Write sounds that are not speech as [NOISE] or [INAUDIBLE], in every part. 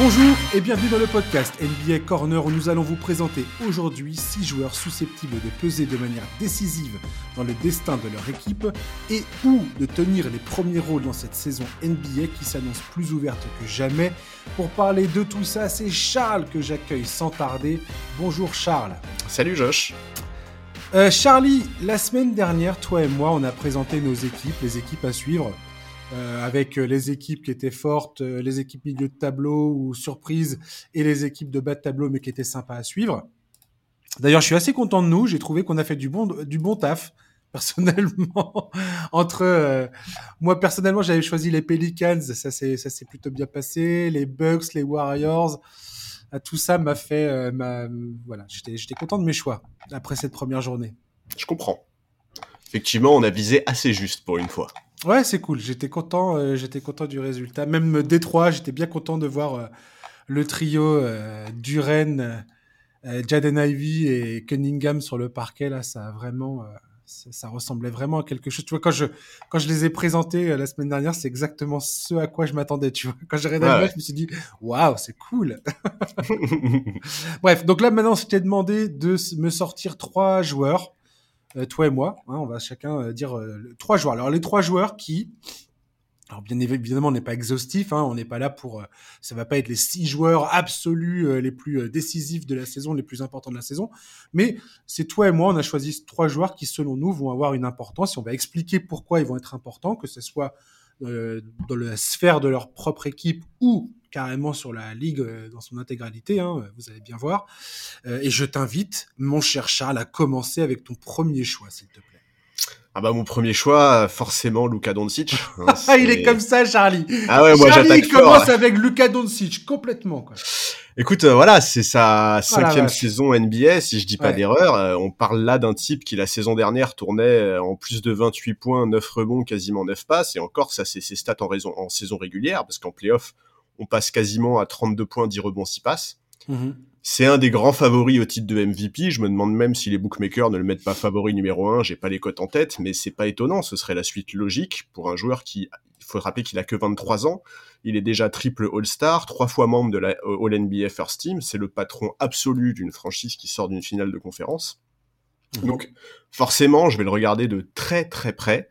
Bonjour et bienvenue dans le podcast NBA Corner où nous allons vous présenter aujourd'hui 6 joueurs susceptibles de peser de manière décisive dans le destin de leur équipe et ou de tenir les premiers rôles dans cette saison NBA qui s'annonce plus ouverte que jamais. Pour parler de tout ça, c'est Charles que j'accueille sans tarder. Bonjour Charles. Salut Josh. Euh, Charlie, la semaine dernière, toi et moi, on a présenté nos équipes, les équipes à suivre. Euh, avec euh, les équipes qui étaient fortes, euh, les équipes milieu de tableau ou surprise, et les équipes de bas de tableau, mais qui étaient sympas à suivre. D'ailleurs, je suis assez content de nous. J'ai trouvé qu'on a fait du bon, du bon taf, [LAUGHS] personnellement. Entre moi, personnellement, j'avais choisi les Pelicans, ça s'est ça s'est plutôt bien passé. Les Bucks, les Warriors, tout ça m'a fait, ma, voilà, j'étais j'étais content de mes choix après cette première journée. Je comprends. Effectivement, on a visé assez juste pour une fois. Ouais, c'est cool. J'étais content, euh, j'étais content du résultat. Même Détroit, j'étais bien content de voir euh, le trio euh, Duren, euh, Jaden Ivy et Cunningham sur le parquet. Là, ça a vraiment, ça, ressemblait vraiment à quelque chose. Tu vois, quand je, quand je les ai présentés la semaine dernière, c'est exactement ce à quoi je m'attendais. Tu vois, quand j'ai regardé je me suis dit, waouh, c'est cool. [LAUGHS] Bref, donc là maintenant, je t'ai demandé de me sortir trois joueurs euh, toi et moi, hein, on va chacun euh, dire euh, trois joueurs. Alors les trois joueurs qui, alors bien évidemment, on n'est pas exhaustif, hein, on n'est pas là pour, ça va pas être les six joueurs absolus les plus décisifs de la saison, les plus importants de la saison, mais c'est toi et moi, on a choisi trois joueurs qui, selon nous, vont avoir une importance. Et on va expliquer pourquoi ils vont être importants, que ce soit dans la sphère de leur propre équipe ou carrément sur la ligue euh, dans son intégralité, hein, vous allez bien voir. Euh, et je t'invite, mon cher Charles, à commencer avec ton premier choix, s'il te plaît. Ah bah mon premier choix, forcément Luka Doncic. Hein, ah, [LAUGHS] il est comme ça, Charlie. Ah ouais, moi j'attaque Charlie commence avec Luka Doncic complètement. Quoi. Écoute, euh, voilà, c'est sa oh cinquième saison NBA, si je dis pas d'erreur. on parle là d'un type qui la saison dernière tournait en plus de 28 points, 9 rebonds, quasiment 9 passes, et encore ça c'est ses stats en, raison, en saison régulière, parce qu'en playoff, on passe quasiment à 32 points, 10 rebonds, 6 passes. Mhm. C'est un des grands favoris au titre de MVP. Je me demande même si les bookmakers ne le mettent pas favori numéro 1. J'ai pas les cotes en tête, mais c'est pas étonnant. Ce serait la suite logique pour un joueur qui, il faut rappeler qu'il a que 23 ans. Il est déjà triple All-Star, trois fois membre de la All-NBA First Team. C'est le patron absolu d'une franchise qui sort d'une finale de conférence. Mhm. Donc, forcément, je vais le regarder de très très près.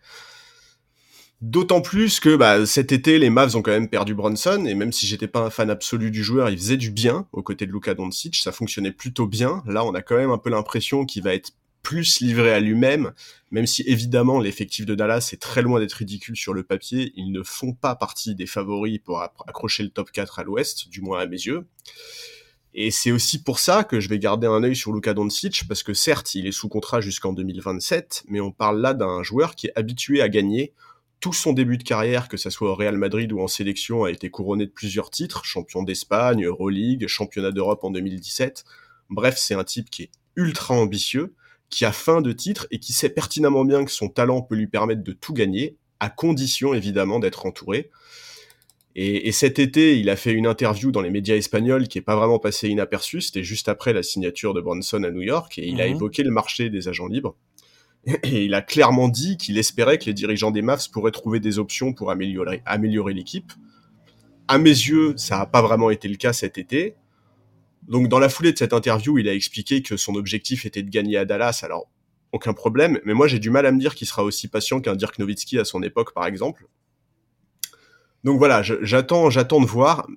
D'autant plus que bah, cet été, les Mavs ont quand même perdu Bronson, et même si j'étais pas un fan absolu du joueur, il faisait du bien aux côtés de Luka Doncic, ça fonctionnait plutôt bien. Là, on a quand même un peu l'impression qu'il va être plus livré à lui-même, même si évidemment l'effectif de Dallas est très loin d'être ridicule sur le papier, ils ne font pas partie des favoris pour accrocher le top 4 à l'ouest, du moins à mes yeux. Et c'est aussi pour ça que je vais garder un œil sur Luka Doncic, parce que certes, il est sous contrat jusqu'en 2027, mais on parle là d'un joueur qui est habitué à gagner, tout son début de carrière, que ce soit au Real Madrid ou en sélection, a été couronné de plusieurs titres, champion d'Espagne, Euroleague, championnat d'Europe en 2017. Bref, c'est un type qui est ultra ambitieux, qui a faim de titres et qui sait pertinemment bien que son talent peut lui permettre de tout gagner, à condition évidemment d'être entouré. Et, cet été, il a fait une interview dans les médias espagnols qui est pas vraiment passée inaperçue, c'était juste après la signature de Bronson à New York, et il a mhm. évoqué le marché des agents libres. Et il a clairement dit qu'il espérait que les dirigeants des Mavs pourraient trouver des options pour améliorer, l'équipe. À mes yeux, ça n'a pas vraiment été le cas cet été. Donc dans la foulée de cette interview, il a expliqué que son objectif était de gagner à Dallas. Alors aucun problème, mais moi j'ai du mal à me dire qu'il sera aussi patient qu'un Dirk Nowitzki à son époque par exemple. Donc voilà, j'attends, j'attends de voir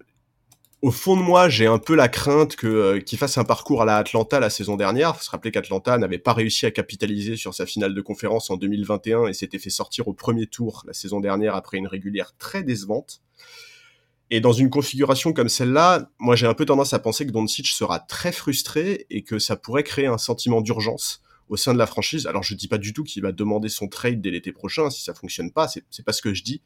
au fond de moi, j'ai un peu la crainte que euh, qu'il fasse un parcours à la Atlanta la saison dernière. Faut se rappeler qu'Atlanta n'avait pas réussi à capitaliser sur sa finale de conférence en 2021 et s'était fait sortir au premier tour la saison dernière après une régulière très décevante. Et dans une configuration comme celle-là, moi j'ai un peu tendance à penser que Doncic sera très frustré et que ça pourrait créer un sentiment d'urgence au sein de la franchise. Alors je dis pas du tout qu'il va demander son trade dès l'été prochain si ça fonctionne pas, c'est pas ce que je dis.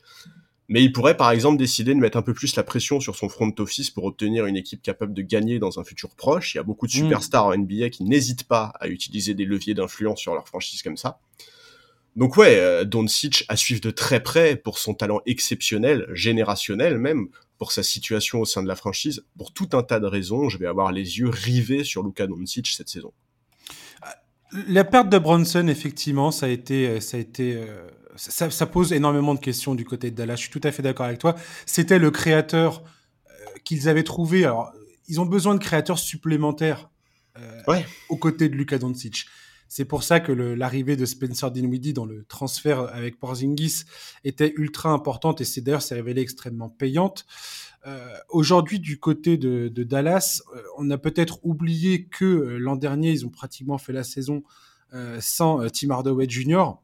Mais il pourrait par exemple décider de mettre un peu plus la pression sur son front office pour obtenir une équipe capable de gagner dans un futur proche. Il y a beaucoup de mm. superstars en NBA qui n'hésitent pas à utiliser des leviers d'influence sur leur franchise comme ça. Donc ouais, euh, Doncic à suivre de très près pour son talent exceptionnel, générationnel même, pour sa situation au sein de la franchise. Pour tout un tas de raisons, je vais avoir les yeux rivés sur Luka Doncic cette saison. La perte de Bronson, effectivement, ça a été, euh, ça a été euh, ça, pose énormément de questions du côté de Dallas. Je suis tout à fait d'accord avec toi. C'était le créateur euh, qu'ils avaient trouvé. Alors, ils ont besoin de créateurs supplémentaires euh, aux côtés de Luka Doncic. C'est pour ça que l'arrivée de Spencer Dinwiddie dans le transfert avec Porzingis était ultra importante et c'est d'ailleurs s'est révélé extrêmement payante. Euh, Aujourd'hui, du côté de, de Dallas, euh, on a peut-être oublié que euh, l'an dernier, ils ont pratiquement fait la saison sans Tim Hardaway Jr.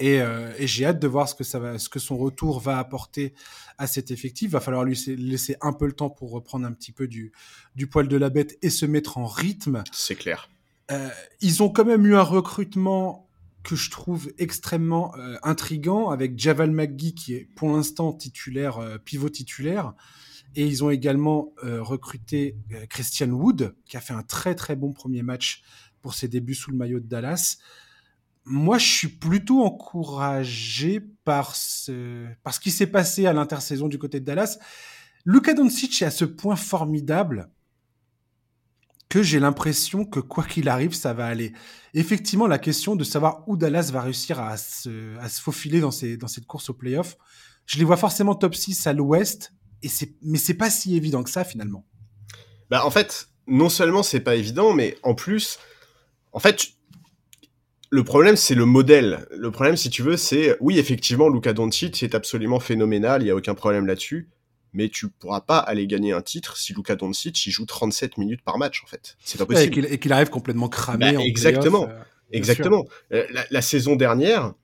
Et, et j'ai hâte de voir ce que ça va, ce que son retour va apporter à cet effectif. Il va falloir lui laisser un peu le temps pour reprendre un petit peu du, du poil de la bête et se mettre en rythme. C'est clair. Euh, ils ont quand même eu un recrutement que je trouve extrêmement euh, intrigant avec Javal McGee qui est pour l'instant titulaire, euh, pivot titulaire. Et ils ont également recruté Christian Wood qui a fait un très très bon premier match pour ses débuts sous le maillot de Dallas. Moi, je suis plutôt encouragé par ce, par ce qui s'est passé à l'intersaison du côté de Dallas. Luka Doncic est à ce point formidable que j'ai l'impression que quoi qu'il arrive, ça va aller. Effectivement, la question de savoir où Dallas va réussir à se, à se faufiler dans, ces, dans cette course au playoff, je les vois forcément top 6 à l'ouest, et c'est, mais c'est pas si évident que ça finalement. Bah, en fait, non seulement c'est pas évident, mais en plus, en fait, le problème, c'est le modèle. Le problème, si tu veux, c'est, oui, effectivement, Luka Doncic est absolument phénoménal, il y a aucun problème là-dessus mais tu pourras pas aller gagner un titre si Luka Doncic il joue 37 minutes par match en fait. C'est pas possible. et qu'il arrive complètement cramé. Bah, exactement, euh, exactement. Euh, la, saison dernière,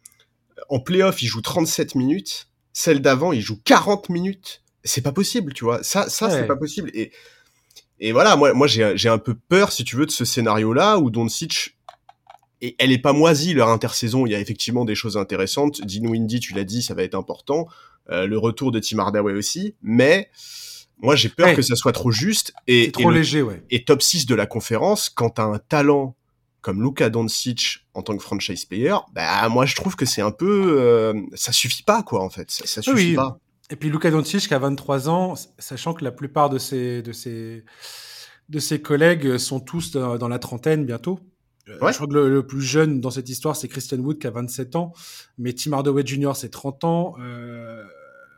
en playoff, il joue 37 minutes. Celle d'avant, il joue 40 minutes. C'est pas possible, tu vois. Ça, ça c'est pas possible. Et et voilà, moi, moi j'ai un peu peur, si tu veux, de ce scénario-là où Doncic et elle est pas moisie leur intersaison. Il y a effectivement des choses intéressantes. Dean Windy, tu l'as dit, ça va être important. Euh, le retour de Tim Hardaway aussi, mais moi j'ai peur que ça soit trop juste et trop léger, ouais. Et top 6 de la conférence, quand t'as un talent comme Luka Doncic en tant que franchise player, bah moi je trouve que c'est un peu, euh, ça suffit pas quoi en fait, ça, suffit pas. Et puis Luka Doncic qui a 23 ans, sachant que la plupart de ses de ses de ses collègues sont tous dans la trentaine bientôt. Euh, je crois que le, plus jeune dans cette histoire, c'est Christian Wood qui a 27 ans, mais Tim Hardaway Jr. c'est 30 ans. Euh,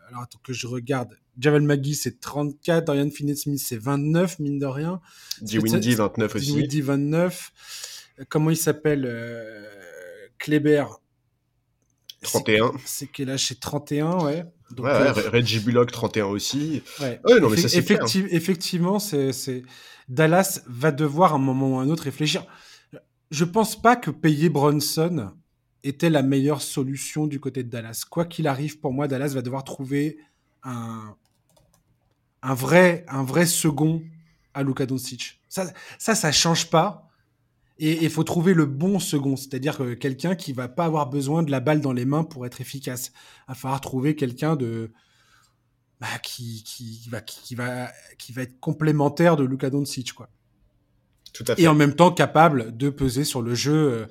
alors attends que je regarde. Javel McGee c'est 34, Dorian Finney-Smith c'est 29 mine de rien. Windy 29 aussi. Windy 29. Comment il s'appelle euh, Kleber 31. C'est quel âge? C'est 31, ouais. Donc, ouais, euh, Reggie Bullock 31 aussi. Ouais. ouais non, mais ça, effective, Effectivement, c'est Dallas va devoir à un moment ou à un autre réfléchir je pense pas que payer Bronson était la meilleure solution du côté de Dallas. Quoi qu'il arrive, pour moi, Dallas va devoir trouver un, vrai, un vrai second à Luka Doncic. Ça, ça, ça change pas. Et il faut trouver le bon second, c'est-à-dire quelqu'un qui va pas avoir besoin de la balle dans les mains pour être efficace. Il va falloir trouver quelqu'un de bah, qui, qui, va, qui, va, qui va être complémentaire de Luka Doncic, quoi. Et en même temps capable de peser sur le jeu euh,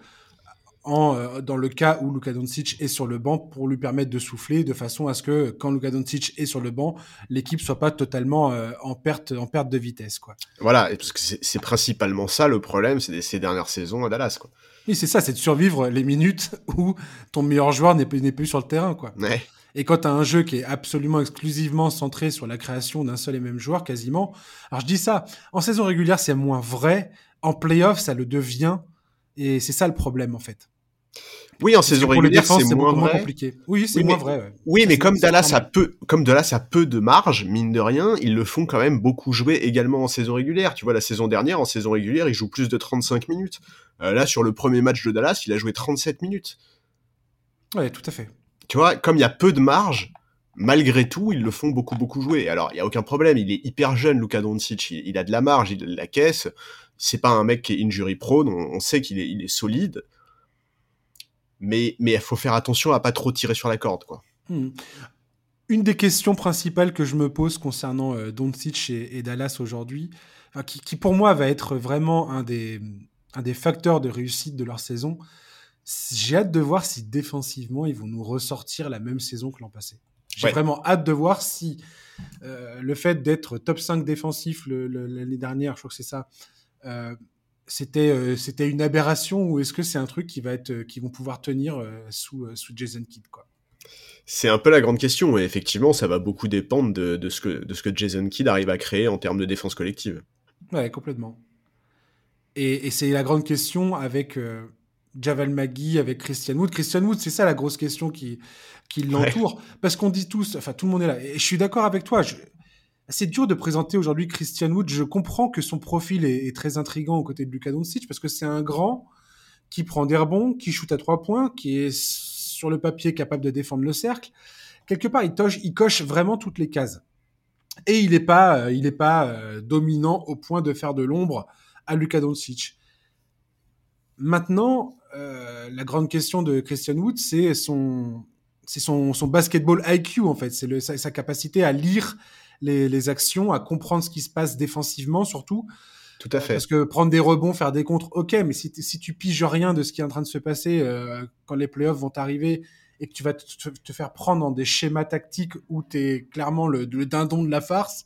en, euh, dans le cas où Luka Doncic est sur le banc pour lui permettre de souffler de façon à ce que quand Luka Doncic est sur le banc, l'équipe soit pas totalement euh, en perte en perte de vitesse quoi. Voilà, parce que c'est principalement ça le problème, c'est ces dernières saisons à Dallas quoi. Oui, c'est ça, c'est de survivre les minutes où ton meilleur joueur n'est plus sur le terrain quoi. Ouais. Et quand tu as un jeu qui est absolument exclusivement centré sur la création d'un seul et même joueur, quasiment. Alors je dis ça, en saison régulière, c'est moins vrai. En playoff, ça le devient. Et c'est ça le problème, en fait. Oui, en saison régulière, c'est moins, vrai. compliqué. Oui, c'est moins vrai. Oui, mais comme Dallas a peu, comme Dallas a peu de marge, mine de rien, ils le font quand même beaucoup jouer également en saison régulière. Tu vois, la saison dernière, en saison régulière, il joue plus de 35 minutes. Euh, là, sur le premier match de Dallas, il a joué 37 minutes. Ouais, tout à fait tu vois, comme il y a peu de marge, malgré tout, ils le font beaucoup, beaucoup jouer. Alors, il y a aucun problème, il est hyper jeune, Luka Doncic, il, a de la marge, il a de la caisse. C'est pas un mec qui est injury prone, on, sait qu'il est, solide. Mais il faut faire attention à pas trop tirer sur la corde, quoi. Hmm. Une des questions principales que je me pose concernant euh, Doncic et, Dallas aujourd'hui, qui, pour moi va être vraiment un des facteurs de réussite de leur saison, j'ai hâte de voir si défensivement ils vont nous ressortir la même saison que l'an passé. J'ai vraiment hâte de voir si euh, le fait d'être top 5 défensif l'année dernière, je crois que c'est ça, euh, c'était euh, c'était une aberration ou est-ce que c'est un truc qui va être qui vont pouvoir tenir sous sous Jason Kidd quoi? C'est un peu la grande question, et effectivement, ça va beaucoup dépendre de, ce, que, de ce que Jason Kidd arrive à créer en termes de défense collective. Ouais, complètement. Et, c'est la grande question avec Javal Magui, avec Christian Wood. Christian Wood, c'est ça la grosse question qui, qui l'entoure. Parce qu'on dit tous, enfin tout le monde est là. Et je suis d'accord avec toi. C'est dur de présenter aujourd'hui Christian Wood. Je comprends que son profil est, très intrigant aux côtés de Luka Doncic parce que c'est un grand qui prend des rebonds, qui shoot à trois points, qui est sur le papier capable de défendre le cercle. Quelque part, il, il coche vraiment toutes les cases. Et il n'est pas, euh, il est pas euh, dominant au point de faire de l'ombre à Luka Doncic. Maintenant, euh, la grande question de Christian Wood, c'est son, c'est son, son, basketball IQ en fait, c'est sa, sa, capacité à lire les, les, actions, à comprendre ce qui se passe défensivement surtout. Tout à fait. Parce que prendre des rebonds, faire des contres, ok, mais si, si tu piges rien de ce qui est en train de se passer euh, quand les playoffs vont arriver et que tu vas te, faire prendre dans des schémas tactiques où tu es clairement le, le, dindon de la farce,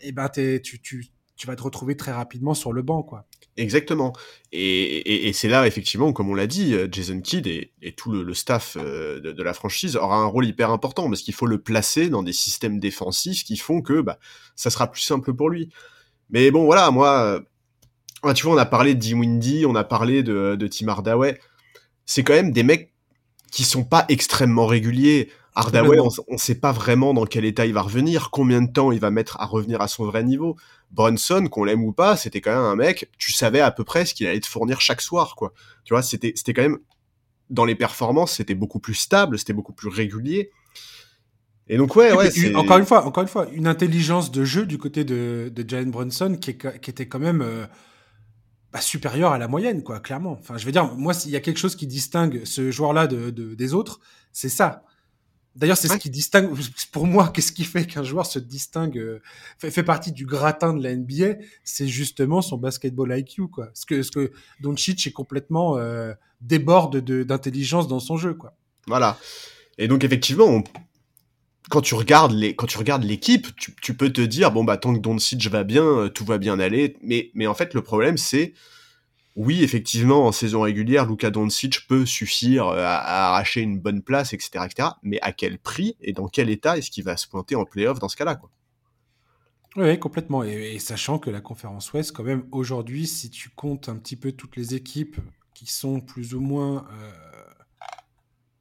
et eh ben tu, tu, tu vas te retrouver très rapidement sur le banc, quoi. Exactement. Et, c'est là, effectivement, comme on l'a dit, euh, Jason Kidd et, tout le, staff euh, de, la franchise aura un rôle hyper important parce qu'il faut le placer dans des systèmes défensifs qui font que bah, ça sera plus simple pour lui. Mais bon, voilà, moi, euh, tu vois, on a parlé de Windy, on a parlé de, de Tim Hardaway. C'est quand même des mecs qui sont pas extrêmement réguliers. Hardaway, on, ne sait pas vraiment dans quel état il va revenir, combien de temps il va mettre à revenir à son vrai niveau. Bronson, qu'on l'aime ou pas, c'était quand même un mec, tu savais à peu près ce qu'il allait te fournir chaque soir, quoi. Tu vois, c'était, c'était quand même, dans les performances, c'était beaucoup plus stable, c'était beaucoup plus régulier. Et donc, ouais, ouais. encore une fois, encore une fois, une intelligence de jeu du côté de, de Jalen Brunson qui, qui, était quand même euh, bah, supérieure à la moyenne, quoi, clairement. Enfin, je veux dire, moi, s'il y a quelque chose qui distingue ce joueur-là de, de, des autres, c'est ça. D'ailleurs, c'est ce qui distingue, pour moi, qu'est-ce qui fait qu'un joueur se distingue, euh, fait, partie du gratin de la NBA, c'est justement son basketball IQ, quoi. Ce que, ce que Doncic est complètement euh, déborde d'intelligence dans son jeu, quoi. Voilà. Et donc, effectivement, quand tu regardes les, quand tu regardes l'équipe, tu, tu, peux te dire, bon, bah, tant que Doncic va bien, euh, tout va bien aller. Mais, mais en fait, le problème, c'est, oui, effectivement, en saison régulière, Luka Doncic peut suffire euh, à, arracher une bonne place, etc., etc. Mais à quel prix et dans quel état est-ce qu'il va se pointer en playoff dans ce cas-là, quoi? Oui, complètement. Et, sachant que la conférence Ouest, quand même, aujourd'hui, si tu comptes un petit peu toutes les équipes qui sont plus ou moins. Euh,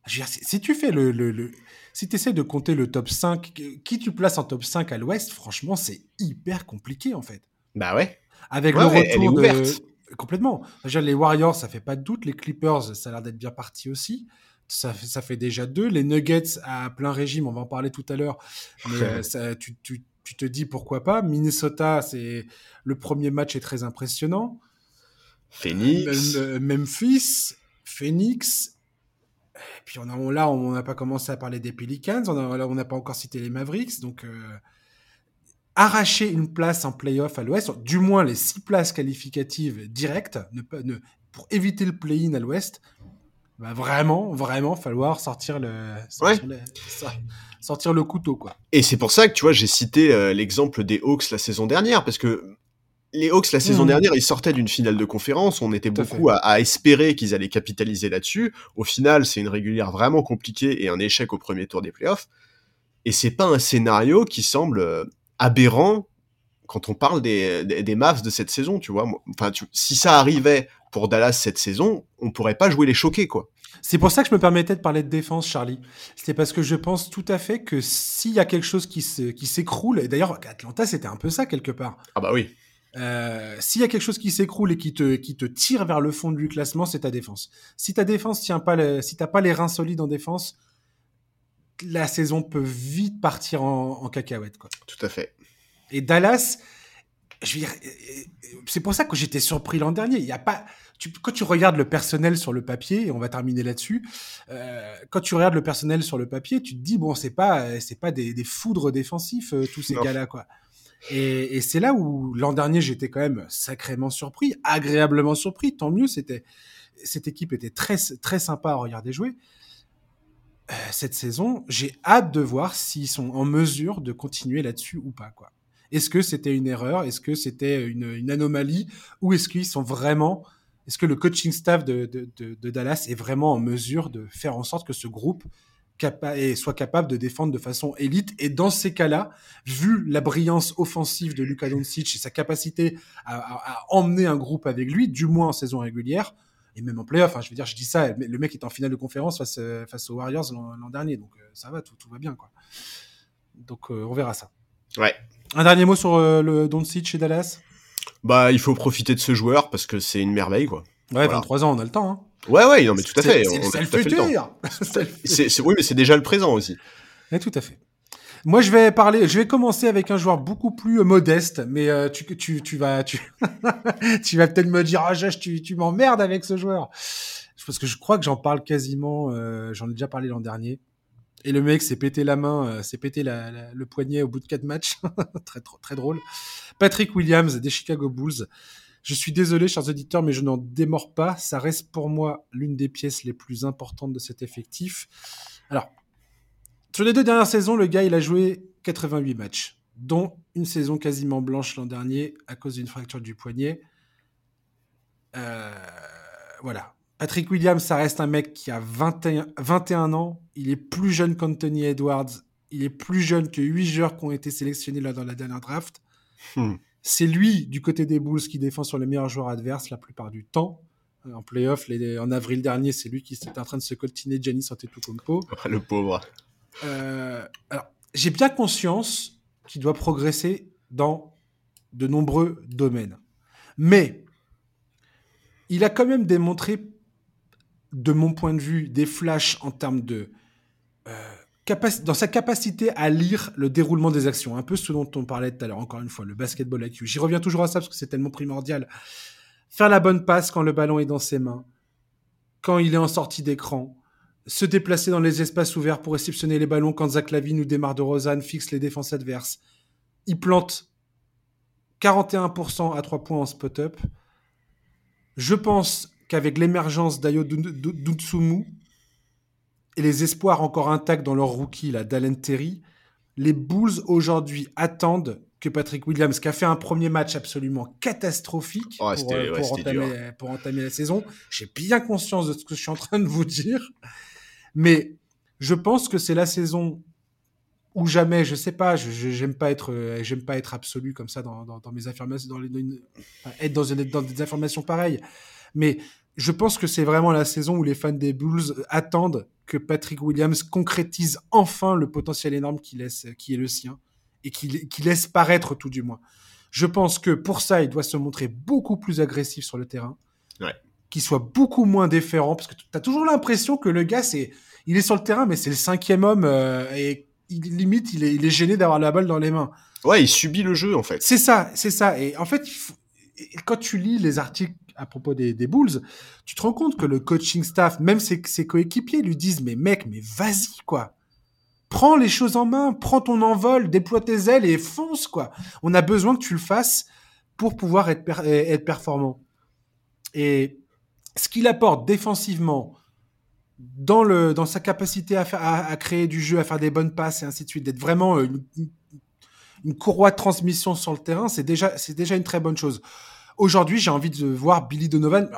si, tu fais le. le, si tu essaies de compter le top 5, qui tu places en top 5 à l'Ouest, franchement, c'est hyper compliqué, en fait. Bah ouais. Avec le retour de Complètement. Déjà, les Warriors, ça fait pas de doute. Les Clippers, ça a l'air d'être bien parti aussi. Ça, ça, fait déjà deux. Les Nuggets à plein régime, on va en parler tout à l'heure. Mais euh, ça, tu, tu, tu, te dis pourquoi pas. Minnesota, c'est le premier match est très impressionnant. Phoenix. Euh, Memphis, Phoenix. Et puis on a, là, on n'a pas commencé à parler des Pelicans. On n'a pas encore cité les Mavericks. Donc euh, arracher une place en playoff à l'Ouest, du moins les six places qualificatives directes, ne, ne, pour éviter le play-in à l'Ouest, va vraiment, vraiment falloir sortir le, sortir, le, couteau, quoi. Et c'est pour ça que, tu vois, j'ai cité euh, l'exemple des Hawks la saison dernière, parce que les Hawks la saison mmh. dernière, ils sortaient d'une finale de conférence. On était beaucoup à, à, espérer qu'ils allaient capitaliser là-dessus. Au final, c'est une régulière vraiment compliquée et un échec au premier tour des playoffs. Et c'est pas un scénario qui semble euh, aberrant quand on parle des, des, des Mavs de cette saison, tu vois. Enfin, si ça arrivait pour Dallas cette saison, on pourrait pas jouer les choqués, quoi. C'est pour ça que je me permettais de parler de défense, Charlie. C'est parce que je pense tout à fait que s'il y a quelque chose qui s'écroule, et d'ailleurs, Atlanta, c'était un peu ça quelque part. Ah bah oui. Euh, s'il y a quelque chose qui s'écroule et qui te, qui te tire vers le fond du classement, c'est ta défense. Si ta défense tient pas, le, si t'as pas les reins solides en défense, la saison peut vite partir en, cacahuète. Quoi. Tout à fait. Et Dallas, je c'est pour ça que j'étais surpris l'an dernier. Il y a pas, tu, quand tu regardes le personnel sur le papier, et on va terminer là-dessus, euh, quand tu regardes le personnel sur le papier, tu te dis bon, c'est pas, c'est pas des, foudres défensifs euh, tous ces gars-là, quoi. Et, et c'est là où l'an dernier j'étais quand même sacrément surpris, agréablement surpris. Tant mieux, c'était cette équipe était très très sympa à regarder jouer. Euh, cette saison, j'ai hâte de voir s'ils sont en mesure de continuer là-dessus ou pas. quoi. Est-ce que c'était une erreur? Est-ce que c'était une, anomalie? Ou est-ce qu'ils sont vraiment... Est-ce que le coaching staff de, Dallas est vraiment en mesure de faire en sorte que ce groupe et soit capable de défendre de façon élite? Et dans ces cas-là, vu la brillance offensive de Luka Doncic et sa capacité à, emmener un groupe avec lui, du moins en saison régulière, et même en playoff, hein, je veux dire, je dis ça, le mec est en finale de conférence face, face aux Warriors l'an dernier, donc euh, ça va, tout, tout, va bien, quoi. Donc euh, on verra ça. Ouais. Un dernier mot sur euh, le Doncic chez Dallas? Bah, il faut profiter de ce joueur parce que c'est une merveille, quoi. Ouais, 23 ans, on a le temps. Hein. Ouais, ouais, non, mais tout à fait. C'est le futur. [LAUGHS] oui, mais c'est déjà le présent aussi. Et tout à fait. Moi, je vais parler, je vais commencer avec un joueur beaucoup plus euh, modeste, mais euh, tu, tu, tu vas, tu, [LAUGHS] tu vas peut-être me dire, ah, tu, tu m'emmerdes avec ce joueur. Parce que je crois que j'en parle quasiment, euh, j'en ai déjà parlé l'an dernier. Et le mec s'est pété la main, s'est pété la, le poignet au bout de quatre matchs. [LAUGHS] très, très drôle. Patrick Williams des Chicago Bulls. Je suis désolé, chers auditeurs, mais je n'en démords pas. Ça reste pour moi l'une des pièces les plus importantes de cet effectif. Alors, sur les deux dernières saisons, le gars, il a joué 88 matchs, dont une saison quasiment blanche l'an dernier à cause d'une fracture du poignet. Euh, voilà. Patrick Williams, ça reste un mec qui a 21, 21 ans. Il est plus jeune qu'Anthony Edwards. Il est plus jeune que 8 joueurs qui ont été sélectionnés là dans la dernière draft. Hmm. C'est lui, du côté des Bulls, qui défend sur les meilleurs joueurs adverses la plupart du temps. En playoff, en avril dernier, c'est lui qui était en train de se coltiner Giannis Antetokounmpo. [LAUGHS] Le pauvre. Euh, alors, j'ai bien conscience qu'il doit progresser dans de nombreux domaines. Mais il a quand même démontré, de mon point de vue, des flashs en termes de euh, dans sa capacité à lire le déroulement des actions, un peu ce dont on parlait tout à l'heure, encore une fois, le basketball IQ. J'y reviens toujours à ça parce que c'est tellement primordial. Faire la bonne passe quand le ballon est dans ses mains, quand il est en sortie d'écran, se déplacer dans les espaces ouverts pour réceptionner les ballons quand Zach Lavine ou Demar de Rosanne fixe les défenses adverses. Il plante 41% à 3 points en spot-up. Je pense qu'avec l'émergence d'Ayo Dutsumu, et les espoirs encore intacts dans leur rookie, la Dalen Terry, les Bulls aujourd'hui attendent que Patrick Williams, qui a fait un premier match absolument catastrophique oh, euh, pour, entamer, la saison, j'ai bien conscience de ce que je suis en train de vous dire, mais je pense que c'est la saison ou jamais, je sais pas, j'aime pas être, euh, j'aime pas être absolu comme ça dans, mes affirmations, dans, être dans, des informations pareilles, mais je pense que c'est vraiment la saison où les fans des Bulls attendent que Patrick Williams concrétise enfin le potentiel énorme qui, laisse, qui est le sien et qui, laisse paraître tout du moins. Je pense que pour ça, il doit se montrer beaucoup plus agressif sur le terrain. Qu'il soit beaucoup moins déférent, parce que tu as toujours l'impression que le gars, c'est, il est sur le terrain, mais c'est le cinquième homme euh, et il, limite, il est, il est gêné d'avoir la balle dans les mains. Ouais, il subit le jeu en fait. C'est ça, c'est ça. Et en fait, quand tu lis les articles à propos des, Bulls, tu te rends compte que le coaching staff, même ses, coéquipiers, lui disent Mais mec, mais vas-y, quoi. Prends les choses en main, prends ton envol, déploie tes ailes et fonce, quoi. On a besoin que tu le fasses pour pouvoir être, être performant. Et ce qu'il apporte défensivement, dans, sa capacité à, créer du jeu, à faire des bonnes passes et ainsi de suite, d'être vraiment une, une, courroie de transmission sur le terrain, c'est déjà, une très bonne chose. Aujourd'hui, j'ai envie de voir Billy Donovan.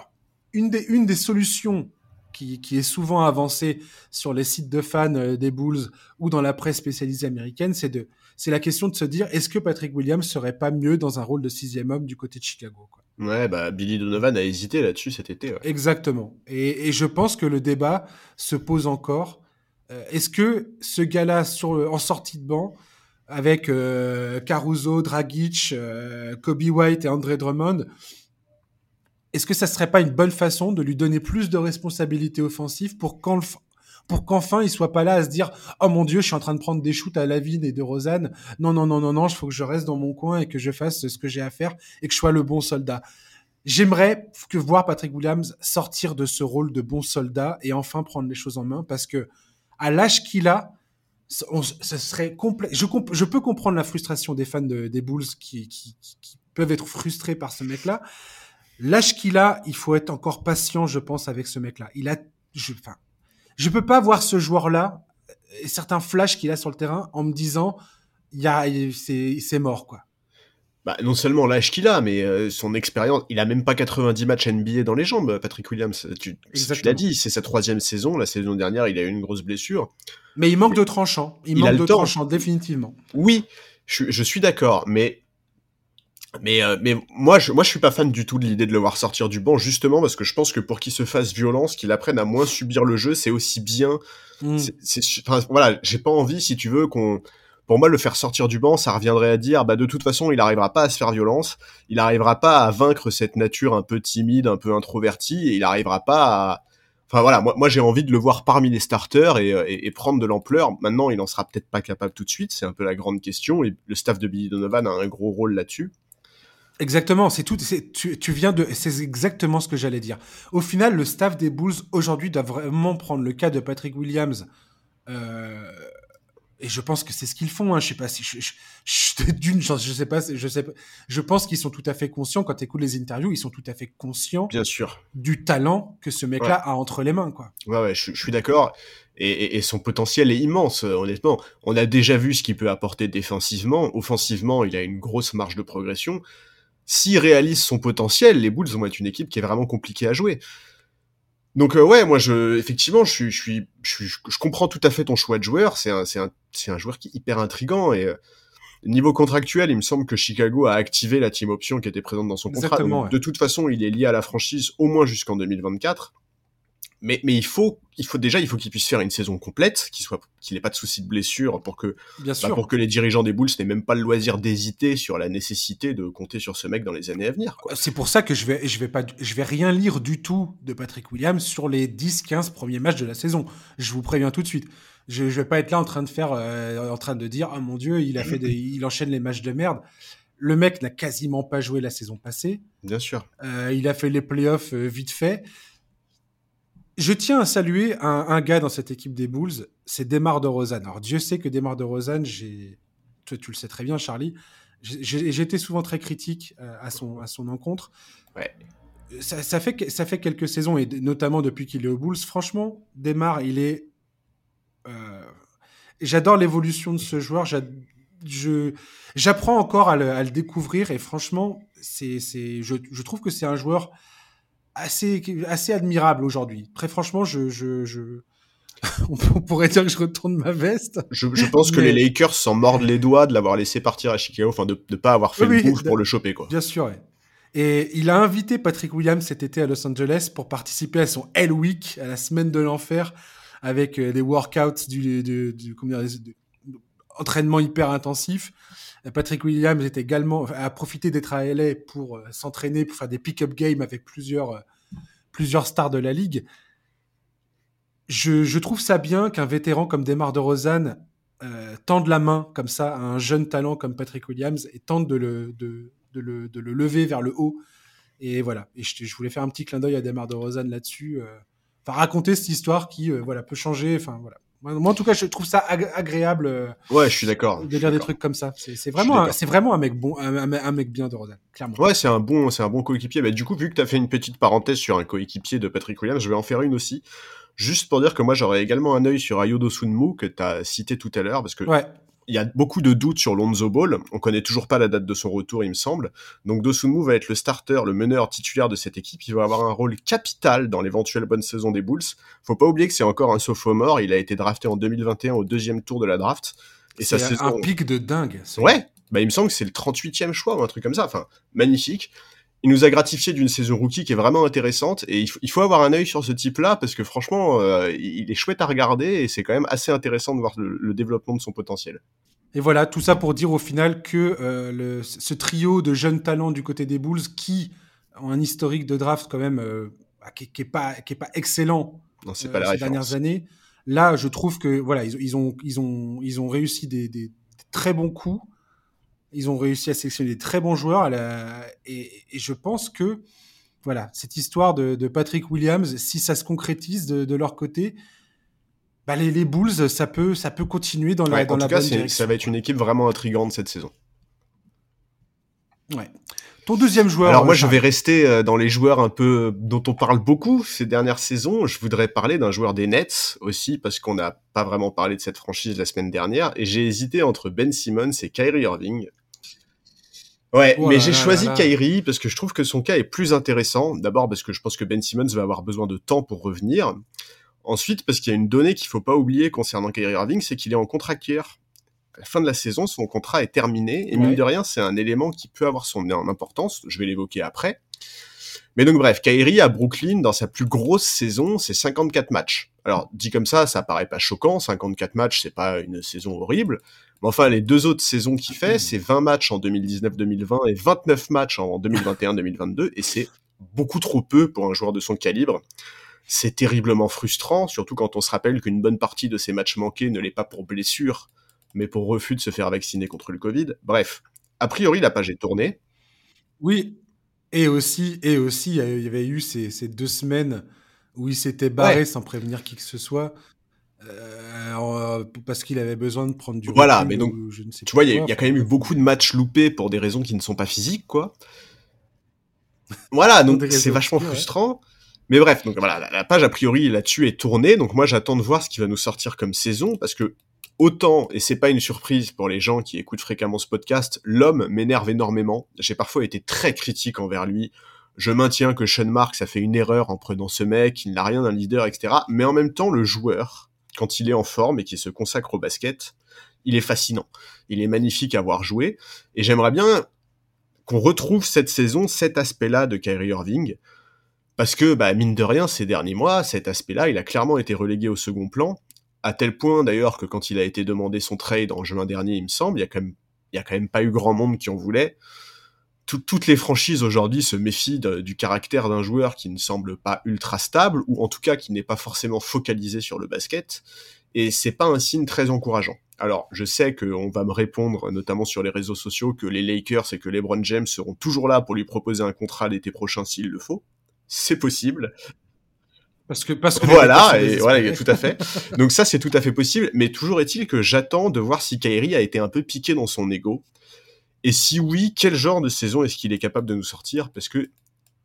une, des, solutions qui, est souvent avancée sur les sites de fans euh, des Bulls ou dans la presse spécialisée américaine, c'est la question de se dire est-ce que Patrick Williams serait pas mieux dans un rôle de sixième homme du côté de Chicago. Ouais, bah Billy Donovan a hésité là-dessus cet été. Exactement. Et, je pense que le débat se pose encore. Euh, est-ce que ce gars-là en sortie de banc avec euh, Caruso, Dragic, euh, Kobe White et André Drummond, est-ce que ça serait pas une bonne façon de lui donner plus de responsabilités offensives pour quand pour qu'enfin il soit pas là à se dire oh mon dieu je suis en train de prendre des shoots à Lavine et de Rosanne non non non non non il faut que je reste dans mon coin et que je fasse ce que j'ai à faire et que je sois le bon soldat j'aimerais que voir Patrick Williams sortir de ce rôle de bon soldat et enfin prendre les choses en main parce que à l'âge qu'il a ce serait complet. Je, je, peux comprendre la frustration des fans des Bulls qui, qui, qui, peuvent être frustrés par ce mec-là. L'âge qu'il a, il faut être encore patient, je pense, avec ce mec-là. Il a, je, enfin, je peux pas voir ce joueur-là et certains flashs qu'il a sur le terrain en me disant, il y a, c'est, mort, quoi. bah, non seulement l'âge qu'il a, mais euh, son expérience. Il a même pas 90 matchs NBA dans les jambes, Patrick Williams. Tu, tu l'as dit, c'est sa troisième saison. La saison dernière, il a eu une grosse blessure. Mais il manque de tranchant. Il, manque de tranchant, définitivement. Oui, je, je suis d'accord, mais mais, euh, mais moi, je, moi, je suis pas fan du tout de l'idée de le voir sortir du banc, justement parce que je pense que pour qu'il se fasse violence, qu'il apprenne à moins subir le jeu, c'est aussi bien. Mm. C'est, voilà, j'ai pas envie, si tu veux, qu'on. Pour moi, le faire sortir du banc, ça reviendrait à dire, bah de toute façon, il arrivera pas à se faire violence, il arrivera pas à vaincre cette nature un peu timide, un peu introvertie, et il arrivera pas à. Enfin voilà, moi, moi j'ai envie de le voir parmi les starters et, euh, et, et prendre de l'ampleur. Maintenant, il en sera peut-être pas capable tout de suite, c'est un peu la grande question, et le staff de Billy Donovan a un gros rôle là-dessus. Exactement, c'est tout. Tu, tu viens de. C'est exactement ce que j'allais dire. Au final, le staff des Bulls aujourd'hui doit vraiment prendre le cas de Patrick Williams. Euh, et je pense que c'est ce qu'ils font. Hein. Je sais pas si je, je, d'une chance, je sais pas, je sais pas. Je pense qu'ils sont tout à fait conscients quand tu écoutes les interviews, ils sont tout à fait conscients. Bien sûr. Du talent que ce mec-là a entre les mains, quoi. Ouais, ouais, je, je suis d'accord. Et, et, et, son potentiel est immense, honnêtement. On a déjà vu ce qu'il peut apporter défensivement. Offensivement, il a une grosse marge de progression s'il réalise son potentiel, les Bulls vont être une équipe qui est vraiment compliquée à jouer. Donc euh, ouais, moi je effectivement je suis je suis je, je, comprends tout à fait ton choix de joueur. C'est un c'est un c'est un joueur qui est hyper intrigant et euh, niveau contractuel, il me semble que Chicago a activé la team option qui était présente dans son contrat. De toute façon, il est lié à la franchise au moins jusqu'en 2024 mais, mais il faut, il faut déjà, il faut qu'il puisse faire une saison complète, qu'il soit, qu'il ait pas de soucis de blessure pour que, Bien bah, pour que les dirigeants des Bulls n'aient même pas le loisir d'hésiter sur la nécessité de compter sur ce mec dans les années à venir. C'est pour ça que je vais, je vais pas, je vais rien lire du tout de Patrick Williams sur les 10-15 premiers matchs de la saison. Je vous préviens tout de suite. Je, je vais pas être là en train de faire, euh, en train de dire, oh mon dieu, il a fait des, [CLEARS THROAT] il enchaîne les matchs de merde. Le mec n'a quasiment pas joué la saison passée. Bien sûr. Euh, il a fait les playoffs euh, vite fait. Je tiens à saluer un, un, gars dans cette équipe des Bulls, c'est Demar de Rosanne. Alors Dieu sait que Demar de Rosanne, j'ai, toi tu le sais très bien, Charlie, j'ai été souvent très critique euh, à son à son encontre. Ouais. Ça, ça, fait ça fait quelques saisons et notamment depuis qu'il est aux Bulls. Franchement, Demar, il est. Euh, J'adore l'évolution de ce joueur. Je j'apprends encore à le, à le, découvrir et franchement, c'est c'est je, je trouve que c'est un joueur assez, assez admirable aujourd'hui. Très franchement, je, je, je... [LAUGHS] on pourrait dire que je retourne ma veste. Je, je pense que les Lakers s'en mordent les doigts de l'avoir laissé partir à Chicago, enfin de ne pas avoir fait oui, le move pour le choper. Quoi. Bien sûr, ouais. Et il a invité Patrick Williams cet été à Los Angeles pour participer à son Hell Week, à la semaine de l'enfer, avec euh, des workouts du, du, du, du, du entraînement hyper intensif. Patrick Williams également a profité d'être à LA pour euh, s'entraîner, pour faire des pick-up games avec plusieurs, euh, plusieurs stars de la ligue. Je, trouve ça bien qu'un vétéran comme Demar de euh, tende la main comme ça à un jeune talent comme Patrick Williams et tente de le, de, de le, de le lever vers le haut. Et voilà. Et je, voulais faire un petit clin d'œil à Demar de là-dessus. Euh, enfin, raconter cette histoire qui, voilà, peut changer. Enfin, voilà. Moi, en tout cas, je trouve ça ag agréable. Euh, ouais, je suis d'accord. De lire des trucs comme ça. C'est vraiment, c'est vraiment un mec bon, un, un, mec bien de Rosanne, clairement. Ouais, c'est un bon, c'est un bon coéquipier. Mais du coup, vu que tu as fait une petite parenthèse sur un coéquipier de Patrick Williams, je vais en faire une aussi. Juste pour dire que moi, j'aurais également un œil sur Ayodo Sunmu que tu as cité tout à l'heure, parce que ouais il y a beaucoup de doutes sur Lonzo Ball. On connaît toujours pas la date de son retour, il me semble. Donc Dosunmu va être le starter, le meneur titulaire de cette équipe. Il va avoir un rôle capital dans l'éventuelle bonne saison des Bulls. Faut pas oublier que c'est encore un sophomore. Il a été drafté en 2021 au deuxième tour de la draft. Et ça c'est un pic de dingue. Ouais. Bah, il me semble que c'est le 38e choix ou un truc comme ça. Enfin, magnifique il nous a gratifié d'une saison rookie qui est vraiment intéressante et il faut, il faut avoir un œil sur ce type-là parce que franchement, euh, il est chouette à regarder et c'est quand même assez intéressant de voir le, le, développement de son potentiel. Et voilà, tout ça pour dire au final que euh, le, ce trio de jeunes talents du côté des Bulls qui ont un historique de draft quand même euh, bah, qui, qui est pas qui est pas excellent non, pas la ces dernières années. Là, je trouve que voilà, ils, ils ont ils ont ils ont réussi des très bons coups ils ont réussi à sélectionner des très bons joueurs à la... et, et, je pense que voilà cette histoire de, de, Patrick Williams, si ça se concrétise de, de leur côté, bah les, les, Bulls, ça peut, ça peut continuer dans la, ouais, dans en la tout cas, Ça va être une équipe vraiment intrigante cette saison. Ouais. Ton deuxième joueur. Alors moi, je vais rester dans les joueurs un peu dont on parle beaucoup ces dernières saisons. Je voudrais parler d'un joueur des Nets aussi parce qu'on n'a pas vraiment parlé de cette franchise la semaine dernière et j'ai hésité entre Ben Simmons et Kyrie Irving. Ouais, oh mais j'ai choisi Kyrie parce que je trouve que son cas est plus intéressant. D'abord parce que je pense que Ben Simmons va avoir besoin de temps pour revenir. Ensuite parce qu'il y a une donnée qu'il faut pas oublier concernant Kyrie Irving, c'est qu'il est en contrat hier. À la fin de la saison, son contrat est terminé et mine de rien, c'est un élément qui peut avoir son importance. Je vais l'évoquer après. Mais donc bref, Kyrie à Brooklyn dans sa plus grosse saison, c'est 54 matchs. Alors dit comme ça, ça paraît pas choquant. 54 matchs, c'est pas une saison horrible. Mais enfin, les deux autres saisons qu'il fait, mm. c'est 20 matchs en 2019-2020 et 29 matchs en 2021-2022, et c'est beaucoup trop peu pour un joueur de son calibre. C'est terriblement frustrant, surtout quand on se rappelle qu'une bonne partie de ces matchs manqués ne l'est pas pour blessure, mais pour refus de se faire vacciner contre le Covid. Bref, a priori, la page est tournée. Oui, et aussi, et aussi, il y avait eu ces, deux semaines où il s'était barré sans prévenir qui que ce soit. Euh, parce qu'il avait besoin de prendre du voilà mais donc je ne sais tu vois il y, a quand même eu beaucoup de matchs loupés pour des raisons qui ne sont pas physiques quoi. [LAUGHS] Voilà donc c'est vachement frustrant. Mais bref donc voilà la, page a priori là-dessus est tournée donc moi j'attends de voir ce qui va nous sortir comme saison parce que autant et c'est pas une surprise pour les gens qui écoutent fréquemment ce podcast l'homme m'énerve énormément. J'ai parfois été très critique envers lui. Je maintiens que Sean Marks a fait une erreur en prenant ce mec, il n'a rien d'un leader, etc. Mais en même temps, le joueur, quand il est en forme et qu'il se consacre au basket, il est fascinant. Il est magnifique à voir jouer. Et j'aimerais bien qu'on retrouve cette saison cet aspect-là de Kyrie Irving. Parce que, bah, mine de rien, ces derniers mois, cet aspect-là, il a clairement été relégué au second plan. À tel point, d'ailleurs, que quand il a été demandé son trade en juin dernier, il me semble, il y a quand même, il y a quand même pas eu grand monde qui en voulait toutes les franchises aujourd'hui se méfient du caractère d'un joueur qui ne semble pas ultra stable, ou en tout cas qui n'est pas forcément focalisé sur le basket, et c'est pas un signe très encourageant. Alors, je sais qu'on va me répondre, notamment sur les réseaux sociaux, que les Lakers et que LeBron James seront toujours là pour lui proposer un contrat l'été prochain s'il le faut. C'est possible. Parce que, parce que voilà, et voilà, tout à fait. [LAUGHS] Donc ça, c'est tout à fait possible. Mais toujours est-il que j'attends de voir si Kyrie a été un peu piqué dans son ego et si oui, quel genre de saison est-ce qu'il est capable de nous sortir? Parce que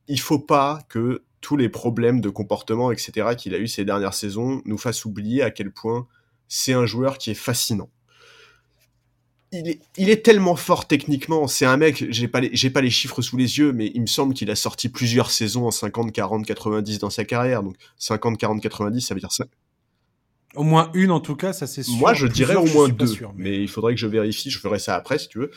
il faut pas que tous les problèmes de comportement, etc., qu'il a eu ces dernières saisons nous fassent oublier à quel point c'est un joueur qui est fascinant. Il est, il est tellement fort techniquement. C'est un mec, j'ai pas, les, pas les chiffres sous les yeux, mais il me semble qu'il a sorti plusieurs saisons en 50, 40, 90 dans sa carrière. Donc 50, 40, 90, ça veut dire ça. Au moins une en tout cas, ça c'est sûr. Moi je dirais au moins deux, mais... il faudrait que je vérifie, je ferai ça après si tu veux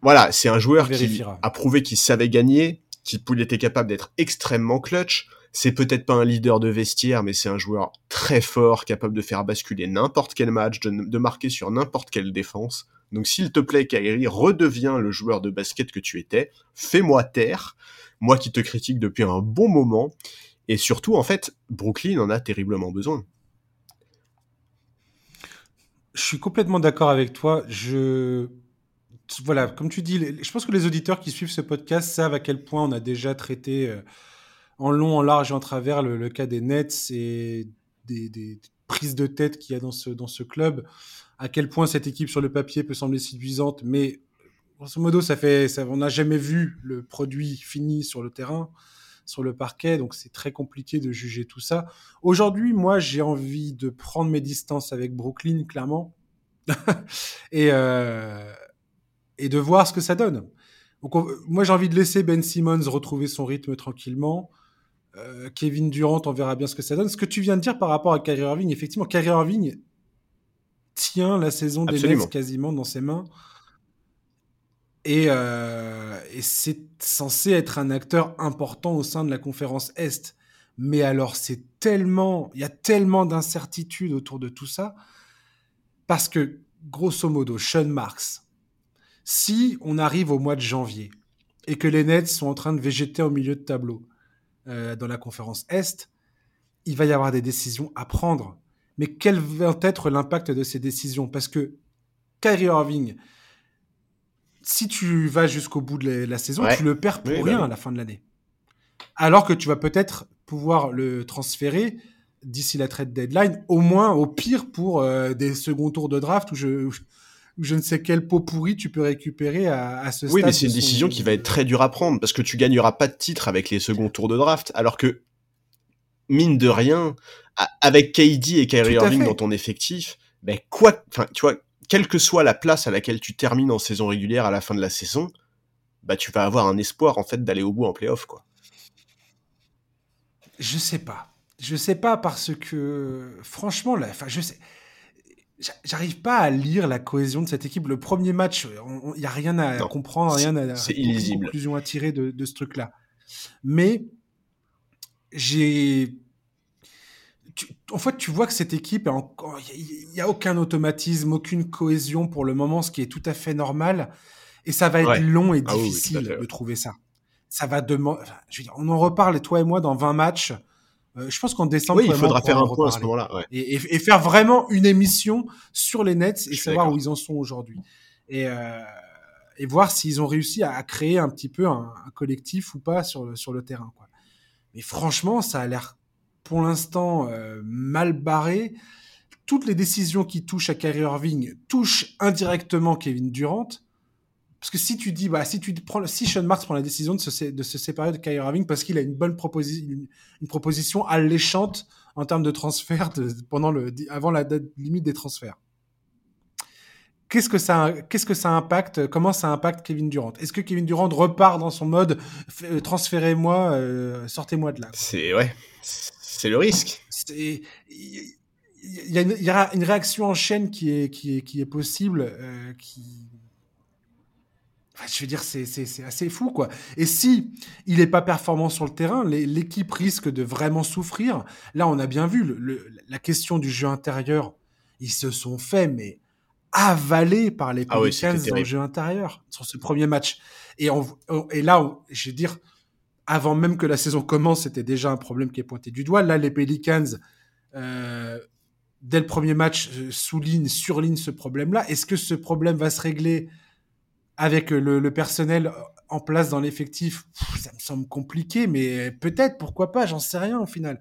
voilà, c'est un joueur qui a prouvé qu'il savait gagner, qu'il était capable d'être extrêmement clutch. C'est peut-être pas un leader de vestiaire, mais c'est un joueur très fort, capable de faire basculer n'importe quel match, de, marquer sur n'importe quelle défense. Donc s'il te plaît, Kyrie, redeviens le joueur de basket que tu étais. Fais-moi taire, moi qui te critique depuis un bon moment. Et surtout, en fait, Brooklyn en a terriblement besoin. Je suis complètement d'accord avec toi. Je voilà, comme tu dis, je pense que les auditeurs qui suivent ce podcast savent à quel point on a déjà traité euh, en long, en large et en travers le, cas des Nets et des, prises de tête qu'il y a dans ce, dans ce club, à quel point cette équipe sur le papier peut sembler séduisante, mais grosso modo, ça fait, ça, on n'a jamais vu le produit fini sur le terrain, sur le parquet, donc c'est très compliqué de juger tout ça. Aujourd'hui, moi, j'ai envie de prendre mes distances avec Brooklyn, clairement. [LAUGHS] et, euh, et de voir ce que ça donne. Donc, moi, j'ai envie de laisser Ben Simmons retrouver son rythme tranquillement. Euh, Kevin Durant, on verra bien ce que ça donne. Ce que tu viens de dire par rapport à Kyrie Irving, effectivement, Kyrie Irving tient la saison des Nets quasiment dans ses mains. Et, euh, et c'est censé être un acteur important au sein de la conférence Est. Mais alors, c'est tellement, il y a tellement d'incertitudes autour de tout ça. Parce que, grosso modo, Sean Marks, si on arrive au mois de janvier et que les Nets sont en train de végéter au milieu de tableau euh, dans la conférence Est, il va y avoir des décisions à prendre. Mais quel va être l'impact de ces décisions? Parce que Kyrie Irving, si tu vas jusqu'au bout de la, saison, tu le perds pour bah rien à la fin de l'année. Alors que tu vas peut-être pouvoir le transférer d'ici la trade deadline, au moins, au pire, pour euh, des seconds tours de draft où je, je ne sais quel pot pourri tu peux récupérer à, ce stade. Oui, mais c'est une décision qui va être très dure à prendre parce que tu gagneras pas de titre avec les seconds tours de draft, alors que mine de rien, avec KD et Kyrie Irving dans ton effectif, ben quoi, enfin tu vois, quelle que soit la place à laquelle tu termines en saison régulière à la fin de la saison, bah tu vas avoir un espoir en fait d'aller au bout en playoff quoi. Je sais pas. Je sais pas parce que franchement là, enfin je sais J'arrive pas à lire la cohésion de cette équipe. Le premier match, il y a rien à comprendre, rien à c'est illisible. conclusion à tirer de, de ce truc-là. Mais j'ai en fait, tu vois que cette équipe, il n'y a aucun automatisme, aucune cohésion pour le moment, ce qui est tout à fait normal. Et ça va être long et ah difficile de trouver ça. Ça va demander. on en reparle, toi et moi, dans 20 matchs. Euh, je pense qu'en décembre, il faudra faire un point à ce moment-là. Et, faire vraiment une émission sur les Nets et savoir où ils en sont aujourd'hui. Et, euh, et voir s'ils ont réussi à, créer un petit peu un, collectif ou pas sur le, sur le terrain. Quoi. Mais franchement, ça a l'air pour l'instant euh, mal barré. Toutes les décisions qui touchent à Kyrie Irving touchent indirectement Kevin Durant. Parce que si tu dis, bah, si tu prends, si Sean Marks prend la décision de se, de se séparer de Kyrie Irving parce qu'il a une bonne proposition, une, proposition alléchante en termes de transfert pendant le, avant la date limite des transferts. Qu'est-ce que ça, qu'est-ce que ça impacte Comment ça impacte Kevin Durant? Est-ce que Kevin Durant repart dans son mode euh, transférez-moi, euh, sortez-moi de là? C'est ouais, c'est le risque. Il y, a une réaction en chaîne qui est, qui est, qui est possible, euh, qui. Je veux dire, c'est assez fou, quoi. Et si il n'est pas performant sur le terrain, l'équipe risque de vraiment souffrir. Là, on a bien vu la question du jeu intérieur. Ils se sont fait, mais avalés par les ah Pelicans dans le jeu intérieur sur ce premier match. Et, et là, je veux dire, avant même que la saison commence, c'était déjà un problème qui est pointé du doigt. Là, les Pelicans, euh, dès le premier match, euh, soulignent, surlignent ce problème-là. Est-ce que ce problème va se régler avec le, personnel en place dans l'effectif Ça me semble compliqué, mais peut-être, pourquoi pas, j'en sais rien au final.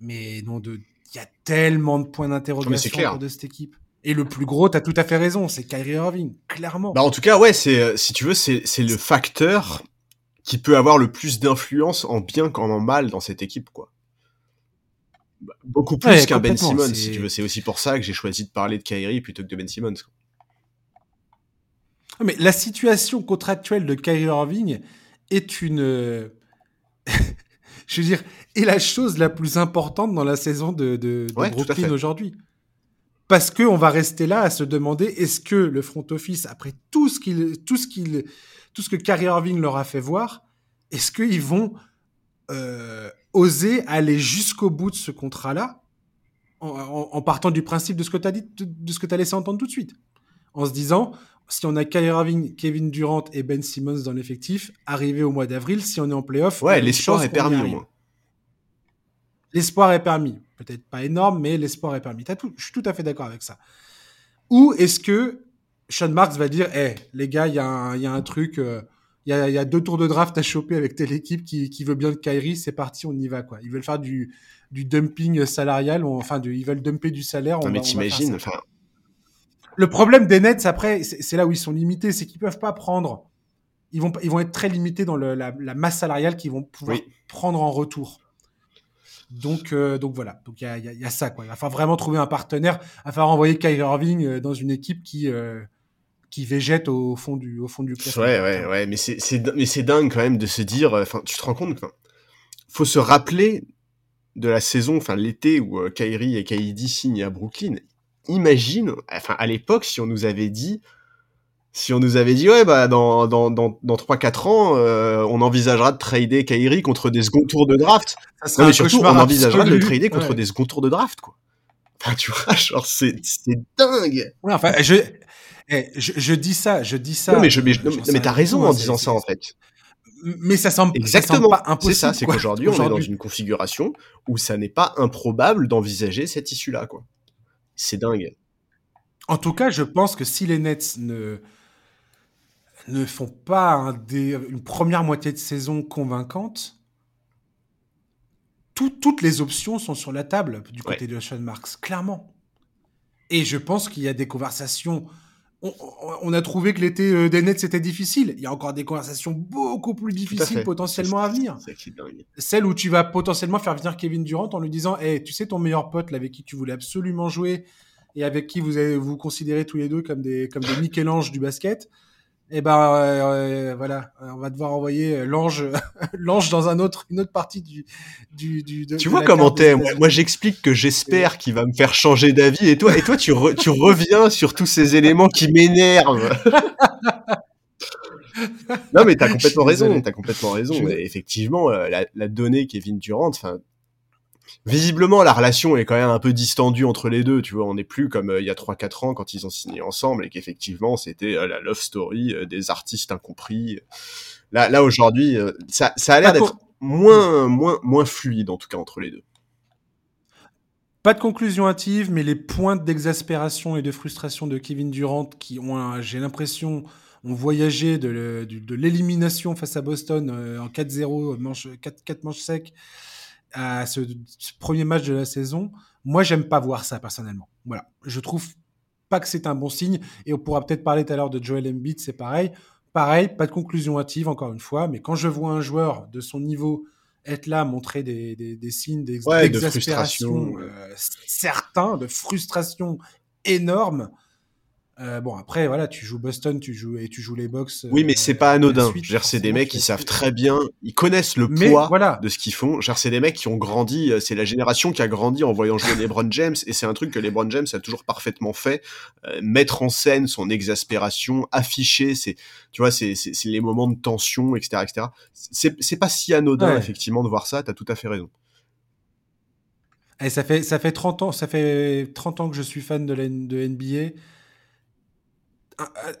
Mais non, il y a tellement de points d'interrogation de cette équipe. Et le plus gros, tu as tout à fait raison, c'est Kyrie Irving, clairement. Bah en tout cas, ouais, c'est euh, si tu veux, c'est le facteur qui peut avoir le plus d'influence en bien qu'en en mal dans cette équipe, quoi. Bah, beaucoup plus qu'un Ben Simmons, si tu veux. C'est aussi pour ça que j'ai choisi de parler de Kyrie plutôt que de Ben Simmons. Mais la situation contractuelle de Kyrie Irving est une, [LAUGHS] je veux dire, est la chose la plus importante dans la saison de, de, Brooklyn aujourd'hui. Parce que on va rester là à se demander est-ce que le front office, après tout ce qu'il, tout ce qu'il, tout ce que Kyrie Irving leur a fait voir, est-ce qu'ils vont euh, oser aller jusqu'au bout de ce contrat-là? En, partant du principe de ce que tu as dit, de, ce que tu as laissé entendre tout de suite, en se disant si on a Kyrie Irving, Kevin Durant et Ben Simmons dans l'effectif, arrivé au mois d'avril, si on est en playoff, ouais, l'espoir est permis au moins. L'espoir est permis, peut-être pas énorme, mais l'espoir est permis. Tout, je suis tout à fait d'accord avec ça. Ou est-ce que sean Marks va dire, hé, les gars, il y, a un truc, euh, il y, a, deux tours de draft à choper avec telle équipe qui, veut bien le Kyrie, c'est parti, on y va, quoi. Ils veulent faire du, dumping salarial, enfin, ils veulent dumper du salaire. Non, mais t'imagines, enfin. Le problème des Nets, après, c'est là où ils sont limités, c'est qu'ils peuvent pas prendre. Ils vont, ils vont être très limités dans la, masse salariale qu'ils vont pouvoir prendre en retour. Donc, euh, donc voilà. Donc il y a, ça quoi. Il va falloir vraiment trouver un partenaire. Il va falloir envoyer Kyrie Irving euh, dans une équipe qui qui végète au fond du au fond du Ouais ouais ouais, mais c'est mais c'est dingue quand même de se dire euh, enfin tu te rends compte faut se rappeler de la saison enfin l'été où euh, Kyrie et KD signent à Brooklyn. Imagine enfin à l'époque si on nous avait dit si on nous avait dit ouais bah dans dans dans dans 3 4 ans euh, on envisagera de trader Kyrie contre des second tours de draft. Ça mais surtout on envisagera de le trader contre des second tours de draft quoi. Enfin tu vois genre c'est c'est dingue. Ouais enfin je eh, je, dis ça, je dis ça. Non, mais, je, mais, mais t'as raison en disant ça, en fait. Mais ça semble, Exactement. pas impossible. C'est ça, c'est qu'aujourd'hui, on est dans une configuration où ça n'est pas improbable d'envisager cette issue-là, quoi. C'est dingue. En tout cas, je pense que si les Nets ne, ne font pas une première moitié de saison convaincante, toutes les options sont sur la table du côté de Sean Marks, clairement. Et je pense qu'il y a des conversations on, a trouvé que l'été euh, des Nets c'était difficile. Il y a encore des conversations beaucoup plus difficiles potentiellement à venir. Celle où tu vas potentiellement faire venir Kevin Durant en lui disant hey, tu sais ton meilleur pote avec qui tu voulais absolument jouer et avec qui vous avez, vous considérez tous les deux comme des comme des Michel-Ange du basket, eh ben euh, euh, voilà, on va devoir envoyer euh, l'ange, [LAUGHS] l'ange dans un autre, une autre partie du, du, du Tu vois comment t'es Moi, j'explique que j'espère qu'il va me faire changer d'avis, et toi, et toi, tu, tu reviens sur tous ces éléments qui m'énervent. [LAUGHS] non, mais t'as complètement raison. T'as complètement raison. Effectivement, la, la donnée Kevin Durant, enfin, visiblement la relation est quand même un peu distendue entre les deux, tu vois, on n'est plus comme euh, il y a 3-4 ans quand ils ont signé ensemble et qu'effectivement c'était euh, la love story euh, des artistes incompris. Là, là aujourd'hui, ça, ça a l'air d'être moins, moins, moins fluide en tout cas entre les deux. Pas de conclusion hâtive, mais les pointes d'exaspération et de frustration de Kevin Durant qui ont, j'ai l'impression, ont voyagé de, l'élimination face à Boston en 4-0, manche, 4, 4 manches secs, à ce, premier match de la saison, moi, j'aime pas voir ça personnellement. Voilà, je trouve pas que c'est un bon signe. Et on pourra peut-être parler tout à l'heure de Joel Embiid, c'est pareil. Pareil, pas de conclusion hâtive, encore une fois. Mais quand je vois un joueur de son niveau être là, montrer des, des, signes d'exaspération euh, certains, de frustration énorme, euh, bon après voilà, tu joues Boston, tu joues et tu joues les box. oui, mais c'est pas euh, anodin. C'est des mecs qui savent très bien, ils connaissent le poids de ce qu'ils font. C'est des mecs qui ont grandi, euh, c'est la génération qui a grandi en voyant jouer LeBron James et c'est un truc que LeBron James a toujours parfaitement fait, mettre en scène son exaspération, afficher, c'est tu vois, c'est les moments de tension, etc., etc. C'est pas si anodin effectivement de voir ça. T'as tout à fait raison. Et ça fait ça fait 30 ans, ça fait 30 ans que je suis fan de, la, de NBA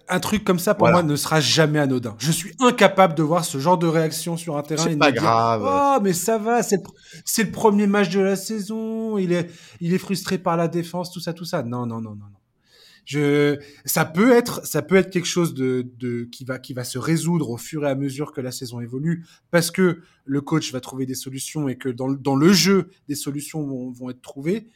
un, truc comme ça pour moi ne sera jamais anodin. Je suis incapable de voir ce genre de réaction sur un terrain. C'est pas grave. oh mais ça va, c'est le, premier match de la saison. Il est il est frustré par la défense, tout ça, tout ça. Non non non non non. Je ça peut être ça peut être quelque chose de, de qui va qui va se résoudre au fur et à mesure que la saison évolue parce que le coach va trouver des solutions et que dans, dans le jeu des solutions vont, vont être trouvées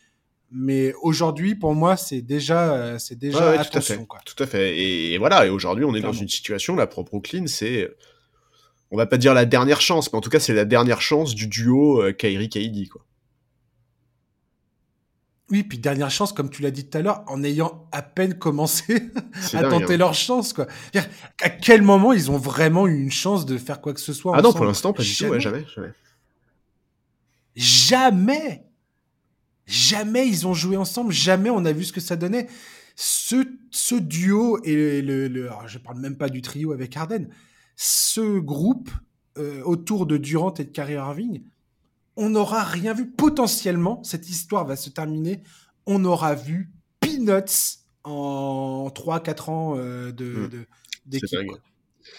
mais aujourd'hui, pour moi, c'est déjà, euh, c'est déjà attention. Tout à fait. Quoi. Tout à fait. Et, voilà. Et aujourd'hui, on est dans une situation, la propre Brooklyn, c'est, on va pas dire la dernière chance, mais en tout cas, c'est la dernière chance du duo euh, Kyrie KD, quoi. Oui, puis dernière chance, comme tu l'as dit tout à l'heure, en ayant à peine commencé [LAUGHS] à tenter hein. leur chance, quoi. À quel moment ils ont vraiment eu une chance de faire quoi que ce soit Ah non, pour l'instant, pas du tout, ouais, jamais, jamais. Jamais Jamais ils ont joué ensemble, jamais on a vu ce que ça donnait. Ce, ce duo et le, le, je parle même pas du trio avec Harden, ce groupe euh, autour de Durant et de Kyrie Irving, on n'aura rien vu. Potentiellement, cette histoire va se terminer. On aura vu Peanuts en 3-4 ans euh, de, mmh. d'équipe.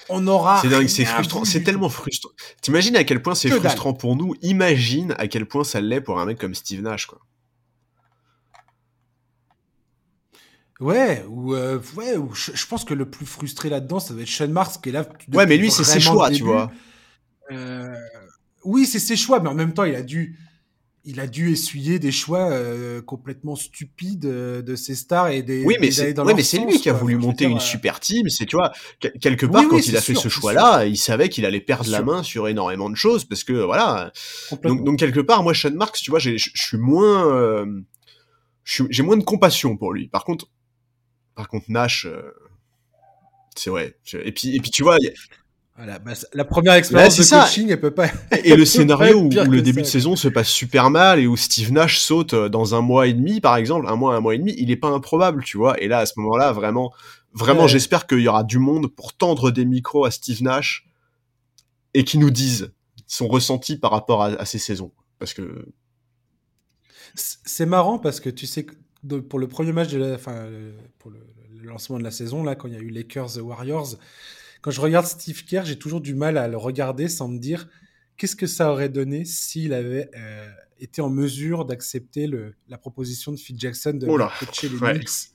On aura. C'est dingue, c'est frustrant. C'est tellement frustrant. T'imagines à quel point c'est frustrant pour nous. Imagine à quel point ça l'est pour un mec comme Steve Nash, quoi. Ouais, ou euh, ouais, ou je, pense que le plus frustré là-dedans, ça doit être Sean Marks qui est là. Ouais, mais lui, c'est ses choix, tu vois. Euh, oui, c'est ses choix, mais en même temps, il a dû, il a dû essuyer des choix euh, complètement stupides de ses stars et des. Oui, mais c'est, ouais, mais c'est lui qui a voulu monter une super team. C'est tu vois, quelque part quand il a fait ce choix-là, il savait qu'il allait perdre la main sur énormément de choses parce que voilà. Donc, donc, quelque part, moi, Sean Marks, tu vois, je suis moins, j'ai moins de compassion pour lui. Par contre par contre, Nash, euh, c'est vrai. Et puis, et puis tu vois. Voilà, bah, la première expérience de coaching, elle peut pas. Et le [LAUGHS] scénario où, le début de saison se passe super mal et où Steve Nash saute euh, dans un mois et demi, par exemple, un mois, un mois et demi, il est pas improbable, tu vois. Et là, à ce moment-là, vraiment, vraiment, j'espère qu'il y aura du monde pour tendre des micros à Steve Nash et qui nous disent son ressenti par rapport à, ces saisons, parce que. C'est marrant parce que tu sais pour le premier match de la, enfin, pour le, lancement de la saison, là, quand il y a eu Lakers Warriors, quand je regarde Steve Kerr, j'ai toujours du mal à le regarder sans me dire qu'est-ce que ça aurait donné s'il avait euh, été en mesure d'accepter la proposition de Phil Jackson de coacher les Knicks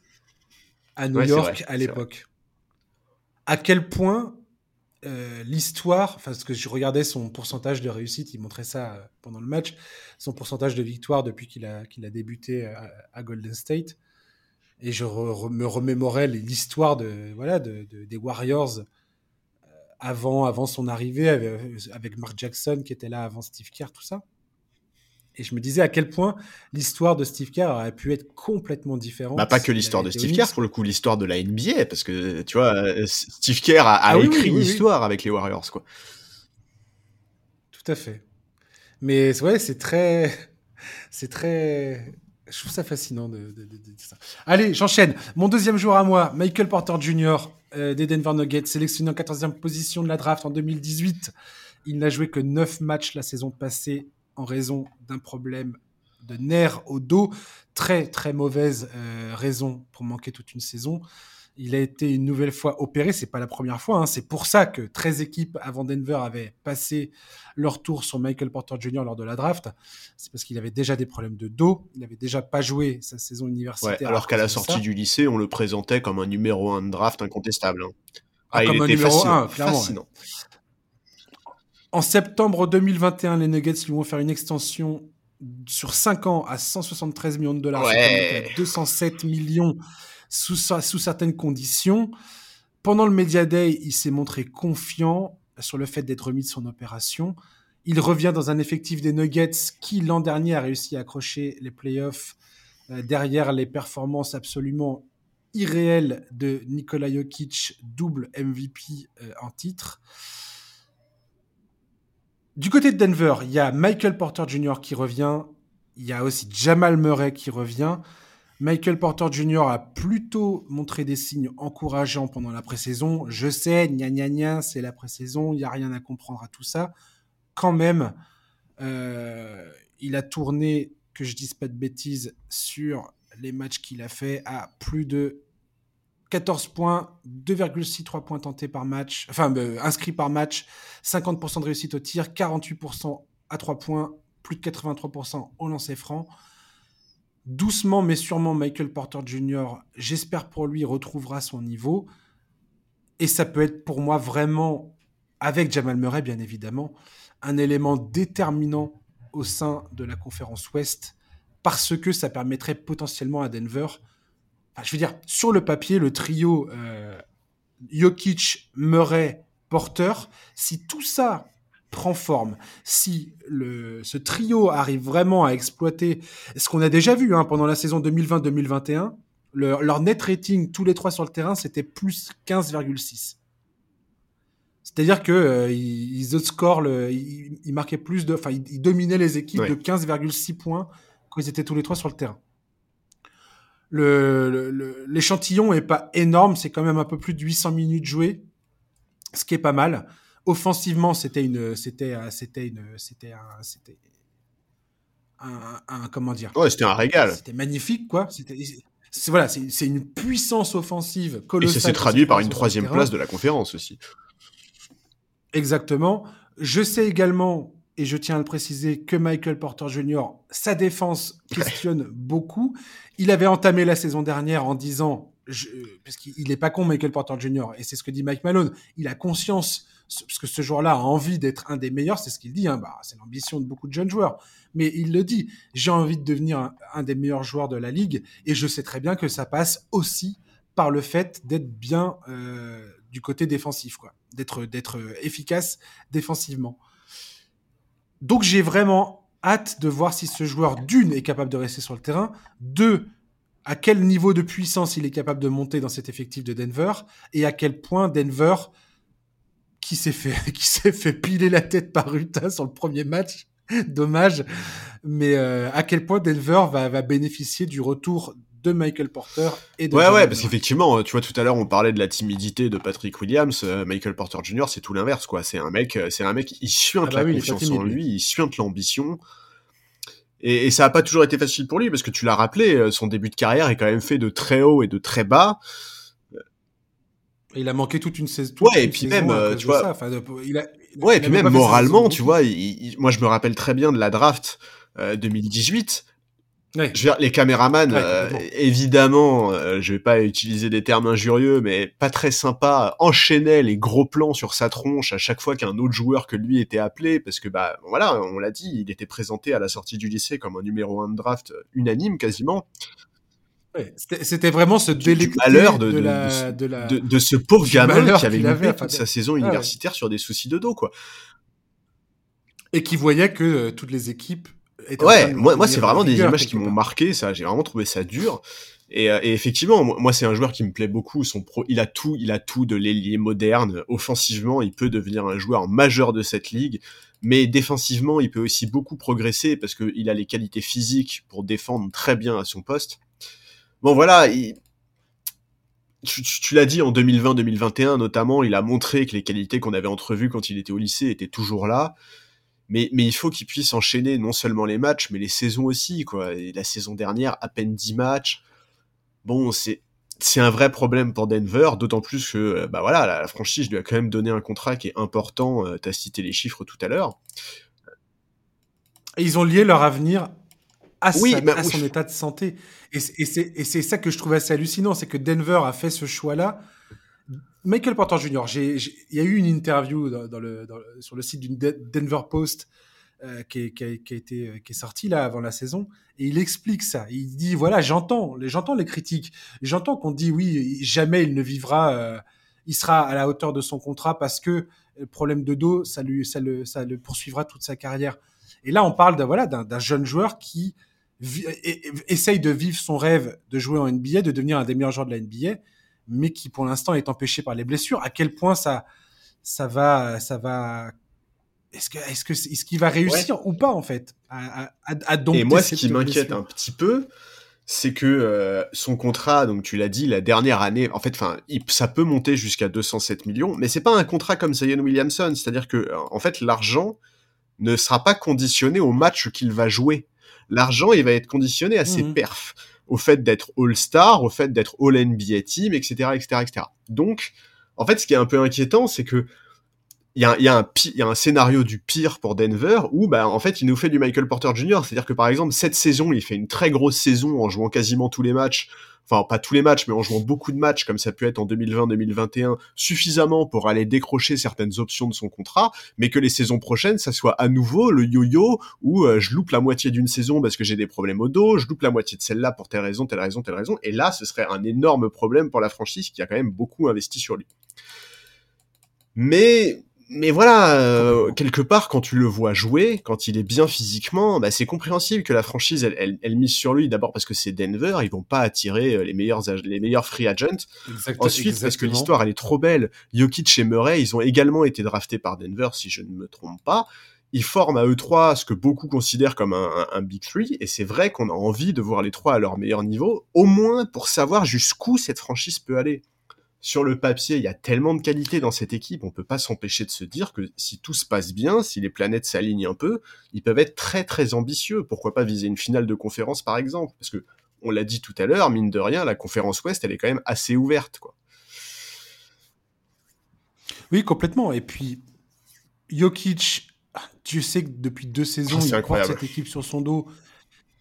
à New York à l'époque. À quel point euh, l'histoire, enfin, parce que je regardais son pourcentage de réussite, il montrait ça euh, pendant le match, son pourcentage de victoire depuis qu'il a, qu'il a débuté euh, à, Golden State. Et je me remémorais l'histoire de, voilà, de, des Warriors avant, avant son arrivée, avec, Mark Jackson qui était là avant Steve Kerr, tout ça. Et je me disais à quel point l'histoire de Steve Kerr aurait pu être complètement différente. Bah, pas que l'histoire de Steve Kerr, pour le coup, l'histoire de la NBA, parce que, tu vois, euh, Steve Kerr a, ah écrit l'histoire avec les Warriors, quoi. Tout à fait. Mais ouais, c'est très. C'est très. Je trouve ça fascinant de, de, ça. Allez, j'enchaîne. Mon deuxième jour à moi, Michael Porter Jr. Euh, des Denver Nuggets, sélectionné en 14e position de la draft en 2018. Il n'a joué que 9 matchs la saison passée en raison d'un problème de nerfs au dos. Très, très mauvaise euh, raison pour manquer toute une saison. Il a été une nouvelle fois opéré, c'est pas la première fois. Hein. C'est pour ça que 13 équipes avant Denver avaient passé leur tour sur Michael Porter Jr. lors de la draft. C'est parce qu'il avait déjà des problèmes de dos. Il n'avait déjà pas joué sa saison universitaire. alors qu'à la sortie du lycée, on le présentait comme un numéro 1 de draft incontestable. Hein. Ah, ah, comme un numéro 1, clairement. En septembre 2021, les Nuggets lui vont faire une extension sur 5 ans à 173 millions de dollars, ouais. 207 millions sous, sous certaines conditions. Pendant le Media Day, il s'est montré confiant sur le fait d'être remis de son opération. Il revient dans un effectif des Nuggets qui, l'an dernier, a réussi à accrocher les playoffs euh, derrière les performances absolument irréelles de Nikola Jokic, double MVP euh, en titre. Du côté de Denver, il y a Michael Porter Jr. qui revient. Il y a aussi Jamal Murray qui revient. Michael Porter Jr. a plutôt montré des signes encourageants pendant la pré-saison. Je sais, gna gna gna, c'est la pré-saison, il n'y a rien à comprendre à tout ça. Quand même, euh, il a tourné, que je dise pas de bêtises, sur les matchs qu'il a fait à plus de 14 points, 2,63 points tentés par match, enfin euh, inscrits par match, 50% de réussite au tir, 48% à 3 points, plus de 83% au lancer franc. Doucement mais sûrement, Michael Porter Jr., j'espère pour lui, retrouvera son niveau. Et ça peut être pour moi vraiment, avec Jamal Murray bien évidemment, un élément déterminant au sein de la conférence Ouest parce que ça permettrait potentiellement à Denver je veux dire, sur le papier, le trio euh, Jokic, Murray, Porter, si tout ça prend forme, si le, ce trio arrive vraiment à exploiter ce qu'on a déjà vu hein, pendant la saison 2020-2021, leur net rating tous les trois sur le terrain, c'était plus 15,6. C'est-à-dire que euh, ils, outscore, ils, marquaient plus de, enfin, ils, dominaient les équipes de 15,6 points quand ils étaient tous les trois sur le terrain l'échantillon le, est pas énorme, c'est quand même un peu plus de 800 minutes jouées, ce qui est pas mal. Offensivement, c'était une, c'était, c'était une, c'était un, c'était un, comment dire? Ouais, c'était un régal. C'était magnifique, quoi. C'était, voilà, c'est une puissance offensive colossale. Et ça s'est traduit par une troisième place de la conférence aussi. Exactement. Je sais également et je tiens à le préciser, que Michael Porter Jr., sa défense [LAUGHS] questionne beaucoup. Il avait entamé la saison dernière en disant, je, parce qu'il n'est pas con, Michael Porter Jr., et c'est ce que dit Mike Malone, il a conscience, parce que ce joueur-là a envie d'être un des meilleurs, c'est ce qu'il dit, hein, bah, c'est l'ambition de beaucoup de jeunes joueurs, mais il le dit, j'ai envie de devenir un, des meilleurs joueurs de la ligue, et je sais très bien que ça passe aussi par le fait d'être bien euh, du côté défensif, quoi, d'être d'être efficace défensivement. Donc j'ai vraiment hâte de voir si ce joueur, d'une, est capable de rester sur le terrain, deux, à quel niveau de puissance il est capable de monter dans cet effectif de Denver, et à quel point Denver, qui s'est fait, [LAUGHS] qui s'est fait piler la tête par Utah sur le premier match, dommage, mais euh, à quel point Denver va, va bénéficier du retour de Michael Porter et de Ouais, ouais, parce qu'effectivement, tu vois, tout à l'heure, on parlait de la timidité de Patrick Williams. Euh, Michael Porter Jr., c'est tout l'inverse, quoi. C'est un mec, euh, c'est un mec, il suinte ah bah la confiance en lui, il suinte l'ambition. Et, ça n'a pas toujours été facile pour lui, parce que tu l'as rappelé, euh, son début de carrière est quand même fait de très haut et de très bas. Il a manqué toute une saison. Ouais, et puis même, tu vois. ouais, et puis même moralement, tu vois, moi je me rappelle très bien de la draft 2018 je veux dire, les caméramans, euh, évidemment, euh, je vais pas utiliser des termes injurieux, mais pas très sympa, enchaînaient les gros plans sur sa tronche à chaque fois qu'un autre joueur que lui était appelé, parce que bah voilà, on l'a dit, il était présenté à la sortie du lycée comme un numéro 1 de draft unanime quasiment. C'était vraiment ce délecter malheur de, de, de, ce pauvre gamin qui avait loupé toute sa saison universitaire sur des soucis de dos, quoi. Et qui voyait que euh, toutes les équipes ouais, moi, moi c'est vraiment des images qui m'ont marqué. Ça, j'ai vraiment trouvé ça dur. Et, et effectivement, moi, c'est un joueur qui me plaît beaucoup. Son pro, il a tout, il a tout de l'ailier moderne. Offensivement, il peut devenir un joueur majeur de cette ligue. Mais défensivement, il peut aussi beaucoup progresser parce qu'il a les qualités physiques pour défendre très bien à son poste. Bon, voilà, il, tu, l'as dit en 2020-2021 notamment, il a montré que les qualités qu'on avait entrevues quand il était au lycée étaient toujours là. Mais, mais il faut qu'il puisse enchaîner non seulement les matchs, mais les saisons aussi. Quoi. Et la saison dernière, à peine 10 matchs. Bon, c'est c'est un vrai problème pour Denver, d'autant plus que bah voilà, la, franchise lui a quand même donné un contrat qui est important. Euh, tu as cité les chiffres tout à l'heure. ils ont lié leur avenir à, oui, à son état de santé. Et, c'est ça que je trouve assez hallucinant, c'est que Denver a fait ce choix-là. Michael Porter Jr., il y a eu une interview dans, le, sur le site d'une Denver Post euh, qui, qui, a, été euh, qui est sorti là avant la saison et il explique ça. Il dit voilà j'entends j'entends les critiques, j'entends qu'on dit oui jamais il ne vivra, euh, il sera à la hauteur de son contrat parce que le problème de dos ça lui ça le ça le poursuivra toute sa carrière. Et là on parle de voilà d'un jeune joueur qui essaye de vivre son rêve de jouer en NBA, de devenir un des meilleurs joueurs de la NBA, mais qui pour l'instant est empêché par les blessures. À quel point ça, ça va, ça va. Est-ce que, est-ce que, est-ce qu'il va réussir ou pas en fait à, à, Et moi, ce qui m'inquiète un petit peu, c'est que euh, son contrat, donc tu l'as dit, la dernière année, en fait, enfin, ça peut monter jusqu'à 207 millions, mais c'est pas un contrat comme Zion Williamson, c'est-à-dire que, en fait, l'argent ne sera pas conditionné au match qu'il va jouer l'argent, il va être conditionné à ses mhm. perfs, au fait d'être All-Star, au fait d'être All-NBA Team, etc., etc., etc. Donc, en fait, ce qui est un peu inquiétant, c'est que il y a, y, a un, y a un scénario du pire pour Denver où, bah, en fait, il nous fait du Michael Porter Jr. C'est-à-dire que, par exemple, cette saison, il fait une très grosse saison en jouant quasiment tous les matchs enfin pas tous les matchs, mais en jouant beaucoup de matchs comme ça peut être en 2020-2021, suffisamment pour aller décrocher certaines options de son contrat, mais que les saisons prochaines, ça soit à nouveau le yo-yo où euh, je loupe la moitié d'une saison parce que j'ai des problèmes au dos, je loupe la moitié de celle-là pour telle raison, telle raison, telle raison, et là, ce serait un énorme problème pour la franchise qui a quand même beaucoup investi sur lui. Mais mais voilà, euh, quelque part, quand tu le vois jouer, quand il est bien physiquement, bah, c'est compréhensible que la franchise, elle, elle, mise sur lui. D'abord parce que c'est Denver, ils vont pas attirer euh, les meilleurs, les meilleurs free agents. Ensuite, parce que l'histoire, elle est trop belle. Jokic et Murray, ils ont également été draftés par Denver, si je ne me trompe pas. Ils forment à eux trois ce que beaucoup considèrent comme un, un Big Three, et c'est vrai qu'on a envie de voir les trois à leur meilleur niveau, au moins pour savoir jusqu'où cette franchise peut aller sur le papier, il y a tellement de qualité dans cette équipe, on peut pas s'empêcher de se dire que si tout se passe bien, si les planètes s'alignent un peu, ils peuvent être très très ambitieux. Pourquoi pas viser une finale de conférence par exemple? Parce que on l'a dit tout à l'heure, mine de rien, la conférence Ouest, elle est quand même assez ouverte, quoi. Oui, complètement. Et puis Jokic, tu sais que depuis deux saisons, ah, il porte cette équipe sur son dos.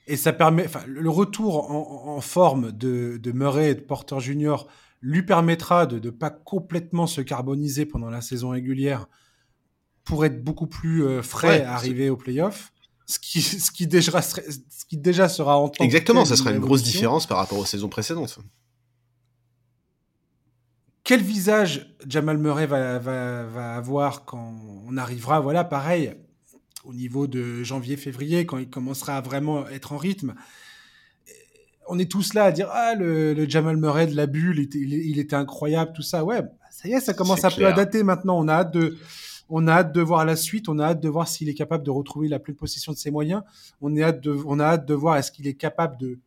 Et ça permet, enfin, le retour en, forme de, de, Murray et de Porter Junior lui permettra de ne pas complètement se carboniser pendant la saison régulière pour être beaucoup plus euh, frais à arriver au playoff. Ce qui, ce, qui déjà, ce qui déjà sera en temps. Exactement, ça sera une grosse différence par rapport aux saisons précédentes. Quel visage Jamal Murray va, va, va avoir quand on arrivera, voilà, pareil, au niveau de janvier-février, quand il commencera à vraiment être en rythme? On est tous là à dire ah le, Jamal Murray de la bulle il était, incroyable tout ça. Ouais ça y est ça commence un peu à dater maintenant. On a hâte de on a hâte de voir la suite. On a hâte de voir s'il est capable de retrouver la pleine possession de ses moyens. On est hâte de on a hâte de voir est-ce qu'il est capable de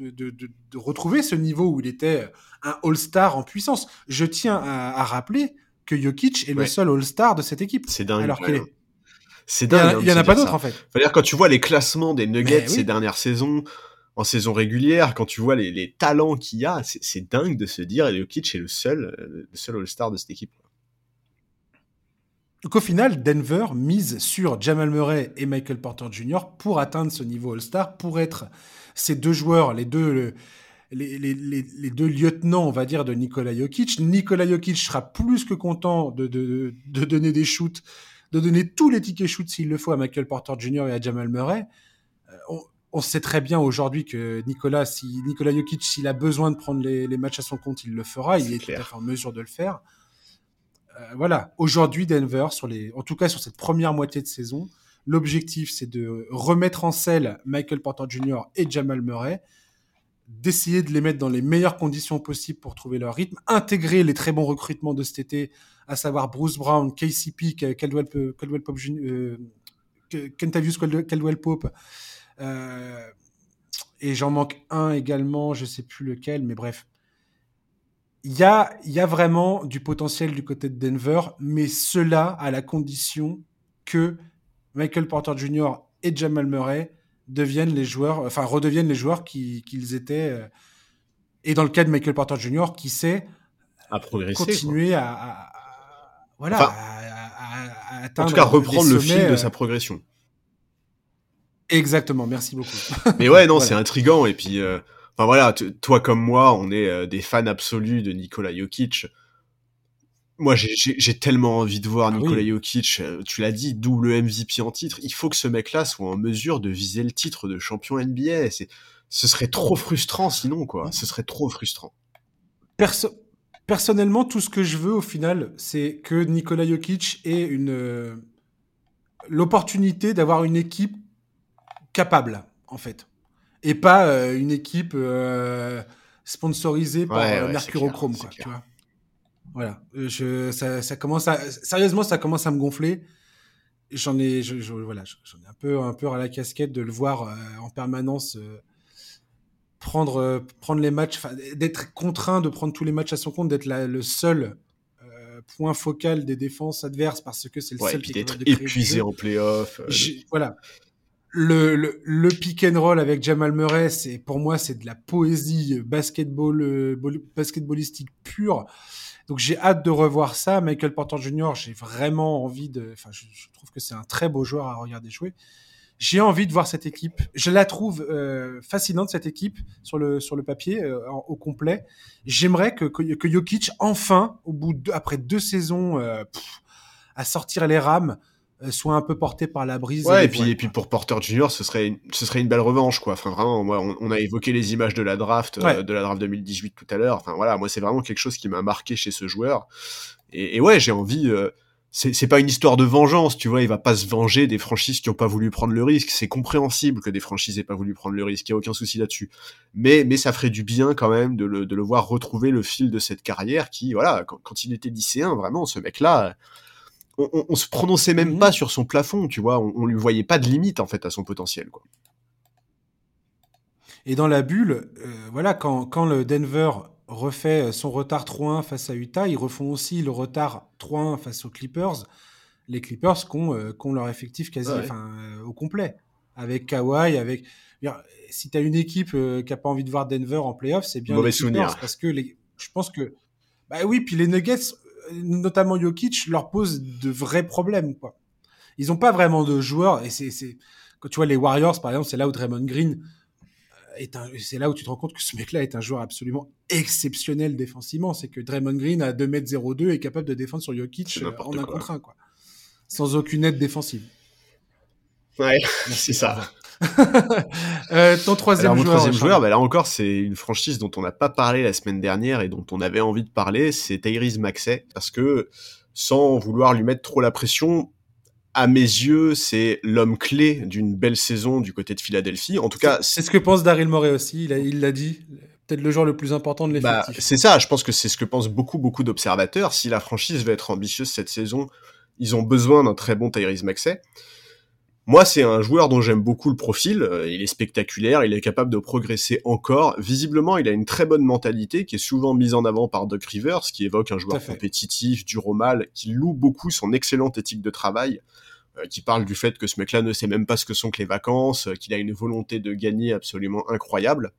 de, retrouver ce niveau où il était un All-Star en puissance. Je tiens à, rappeler que Jokic est le seul All-Star de cette équipe c'est dingue alors qu'il c'est dingue. Il n'y en a, pas d'autres en fait. Faut dire quand tu vois les classements des Nuggets ces dernières saisons, en saison régulière, quand tu vois les, talents qu'il y a, c'est dingue de se dire Jokic est le seul, euh, le seul All-Star de cette équipe. Donc au final, Denver mise sur Jamal Murray et Michael Porter Jr. pour atteindre ce niveau All-Star, pour être ces deux joueurs, les deux, les, deux lieutenants, on va dire, de Nikola Jokic. Nikola Jokic sera plus que content de, de, donner des shoots, de donner tous les tickets shoots s'il le faut à Michael Porter Jr. et à Jamal Murray. Euh, on sait très bien aujourd'hui que Nicolas, si Nicolas Jokic, s'il a besoin de prendre les, matchs à son compte, il le fera. il est tout à fait en mesure de le faire. Euh, voilà. Aujourd'hui, Denver, sur les, en tout cas sur cette première moitié de saison, L'objectif, c'est de remettre en selle Michael Porter Jr. et Jamal Murray, d'essayer de les mettre dans les meilleures conditions possibles pour trouver leur rythme, intégrer les très bons recrutements de cet été, à savoir Bruce Brown, KCP, Caldwell, Caldwell Pope, euh, Kentavious Caldwell Pope, euh, et j'en manque un également, je sais plus lequel, mais bref. Il y a, y a vraiment du potentiel du côté de Denver, mais cela à la condition que Michael Porter Jr. et Jamal Murray deviennent les joueurs, enfin redeviennent les joueurs qu'ils étaient. Euh, et dans le cas de Michael Porter Jr., qui sait à progresser, continuer à, voilà, à, atteindre en tout cas reprendre le fil de sa progression. Exactement, merci beaucoup. [LAUGHS] Mais ouais, non, c'est intrigant et puis, euh, enfin voilà, toi comme moi, on est euh, des fans absolus de Nikola Jokic. Moi, j'ai tellement envie de voir ah Nikola Jokic. Euh, tu l'as dit, double MVP en titre. Il faut que ce mec-là soit en mesure de viser le titre de champion NBA. Ce serait trop frustrant sinon, quoi. Ce serait trop frustrant. Personnellement, tout ce que je veux au final, c'est que Nikola Jokic ait une euh, l'opportunité d'avoir une équipe capable, en fait, et pas euh, une équipe sponsorisée par Mercurochrome, quoi. Tu vois voilà, euh, je, ça, ça, commence à, sérieusement, ça commence à me gonfler. J'en ai, je, je, voilà, j'en ai un peu, un peu à la casquette de le voir euh, en permanence euh, prendre, prendre les matchs, d'être contraint de prendre tous les matchs à son compte, d'être le seul point focal des défenses adverses parce que c'est le seul qui est épuisé en playoff. Voilà. Le, le, pick and roll avec Jamal Murray, c'est pour moi c'est de la poésie basketball, basketballistique pure. Donc j'ai hâte de revoir ça. Michael Porter Jr., j'ai vraiment envie de. Enfin, je, trouve que c'est un très beau joueur à regarder jouer. J'ai envie de voir cette équipe. Je la trouve euh, fascinante cette équipe sur le sur le papier euh, au complet. J'aimerais que, que, Jokic enfin, au bout de, après deux saisons euh, à sortir les rames, euh, soit un peu porté par la brise. Ouais, et, puis, et puis pour Porter Junior, ce serait, une, ce serait une belle revanche, quoi. Enfin, vraiment, moi, on, a évoqué les images de la draft, euh, de la draft 2018 tout à l'heure. Enfin, voilà, moi, c'est vraiment quelque chose qui m'a marqué chez ce joueur. Et, et ouais, j'ai envie. Euh, c'est pas une histoire de vengeance, tu vois. Il va pas se venger des franchises qui ont pas voulu prendre le risque. C'est compréhensible que des franchises aient pas voulu prendre le risque. Il y a aucun souci là-dessus. Mais, mais ça ferait du bien quand même de le, de le voir retrouver le fil de cette carrière qui, voilà, quand, quand il était lycéen, vraiment, ce mec-là on, se prononçait même mhm. pas sur son plafond, tu vois, on, lui voyait pas de limite en fait à son potentiel, quoi. Et dans la bulle, euh, voilà, quand, le Denver refait son retard 3-1 face à Utah, ils refont aussi le retard 3-1 face aux Clippers. Les Clippers qui ont, euh, leur effectif quasi euh, au complet. Avec Kawhi, avec. Si tu as une équipe qui a pas envie de voir Denver en playoff, c'est bien les Clippers. Parce que les, je pense que. Bah oui, puis les Nuggets, notamment Jokic, leur pose de vrais problèmes. Quoi. Ils n'ont pas vraiment de joueurs. Et c'est, quand tu vois les Warriors, par exemple, c'est là où Draymond Green euh, est un, c'est là où tu te rends compte que ce mec-là est un joueur absolument exceptionnel défensivement. C'est que Draymond Green à 2m02 est capable de défendre sur Jokic euh, en un contre un, quoi. Sans aucune aide défensive. Ouais, c'est ça. [LAUGHS] euh, ton troisième joueur. troisième joueur, bah là encore, c'est une franchise dont on n'a pas parlé la semaine dernière et dont on avait envie de parler, c'est Tyrese Maxey, parce que sans vouloir lui mettre trop la pression, à mes yeux, c'est l'homme clé d'une belle saison du côté de Philadelphie. En tout cas, c'est ce que pense Daryl Morey aussi. Il l'a dit. Peut-être le joueur le plus important de bah, l'effectif. c'est ça. Je pense que c'est ce que pensent beaucoup, beaucoup d'observateurs. Si la franchise veut être ambitieuse cette saison, ils ont besoin d'un très bon Tyrese Maxey. Moi, c'est un joueur dont j'aime beaucoup le profil. Euh, il est spectaculaire, il est capable de progresser encore. Visiblement, il a une très bonne mentalité qui est souvent mise en avant par Doc Rivers, qui évoque un joueur compétitif, dur au mal, qui loue beaucoup son excellente éthique de travail, euh, qui parle du fait que ce mec-là ne sait même pas ce que sont que les vacances, euh, qu'il a une volonté de gagner absolument incroyable.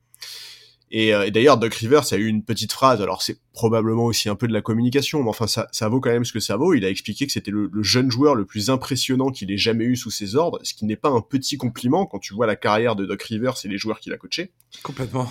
Euh, et, d'ailleurs, Doc Rivers a eu une petite phrase, alors c'est probablement aussi un peu de la communication, mais enfin ça, ça vaut quand même ce que ça vaut. Il a expliqué que c'était le, jeune joueur le plus impressionnant qu'il ait jamais eu sous ses ordres, ce qui n'est pas un petit compliment quand tu vois la carrière de Doc Rivers et les joueurs qu'il a coachés. Complètement.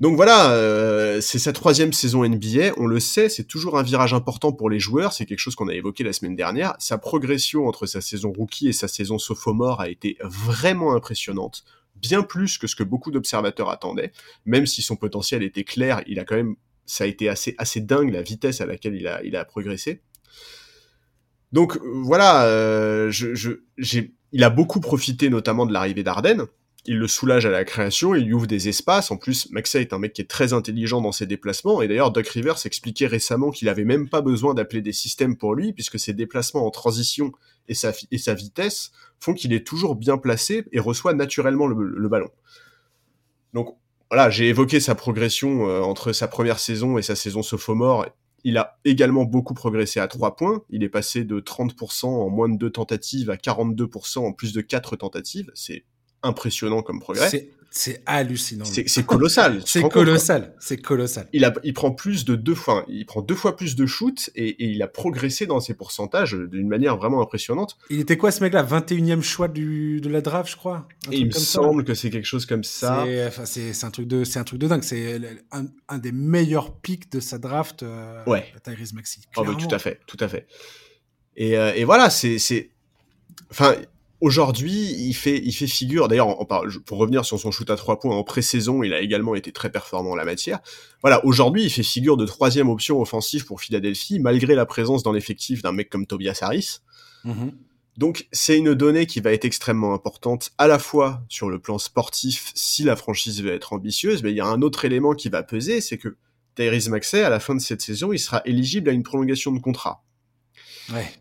Donc voilà, euh, c'est sa troisième saison NBA, on le sait, c'est toujours un virage important pour les joueurs, c'est quelque chose qu'on a évoqué la semaine dernière. Sa progression entre sa saison rookie et sa saison sophomore a été vraiment impressionnante bien plus que ce que beaucoup d'observateurs attendaient. Même si son potentiel était clair, il a quand même, ça a été assez, dingue la vitesse à laquelle il a, progressé. Donc voilà, euh, je, je, il a beaucoup profité notamment de l'arrivée d'Arden. Il le soulage à la création, il lui ouvre des espaces. En plus, Maxey est un mec qui est très intelligent dans ses déplacements. Et d'ailleurs, Doc Rivers expliquait récemment qu'il avait même pas besoin d'appeler des systèmes pour lui, puisque ses déplacements en transition et sa, et sa vitesse font qu'il est toujours bien placé et reçoit naturellement le, ballon. Donc voilà, j'ai évoqué sa progression euh, entre sa première saison et sa saison sophomore. Il a également beaucoup progressé à 3 points. Il est passé de 30% en moins de 2 tentatives à 42% en plus de 4 tentatives. C'est impressionnant comme progrès. C'est hallucinant. C'est colossal. [LAUGHS] c'est colossal. C'est colossal. Il, a, il prend plus de deux fois, il prend deux fois plus de shoots et, il a progressé dans ses pourcentages d'une manière vraiment impressionnante. Il était quoi ce mec-là 21e choix du, de la draft, je crois? il me semble que c'est quelque chose comme ça. C'est un truc de, c'est un truc de dingue. C'est un, des meilleurs pics de sa draft. Euh, ouais. Tyrese Maxi. Oh, bah, tout à fait, tout à fait. Et, euh, et voilà, c'est, enfin, Aujourd'hui, il fait, il fait figure. D'ailleurs, pour revenir sur son shoot à trois points en pré-saison, il a également été très performant en la matière. Voilà, aujourd'hui, il fait figure de troisième option offensive pour Philadelphie, malgré la présence dans l'effectif d'un mec comme Tobias Harris. Mm-hmm. Donc, c'est une donnée qui va être extrêmement importante, à la fois sur le plan sportif, si la franchise veut être ambitieuse, mais il y a un autre élément qui va peser, c'est que Tyrese Maxey, à la fin de cette saison, il sera éligible à une prolongation de contrat. Ouais.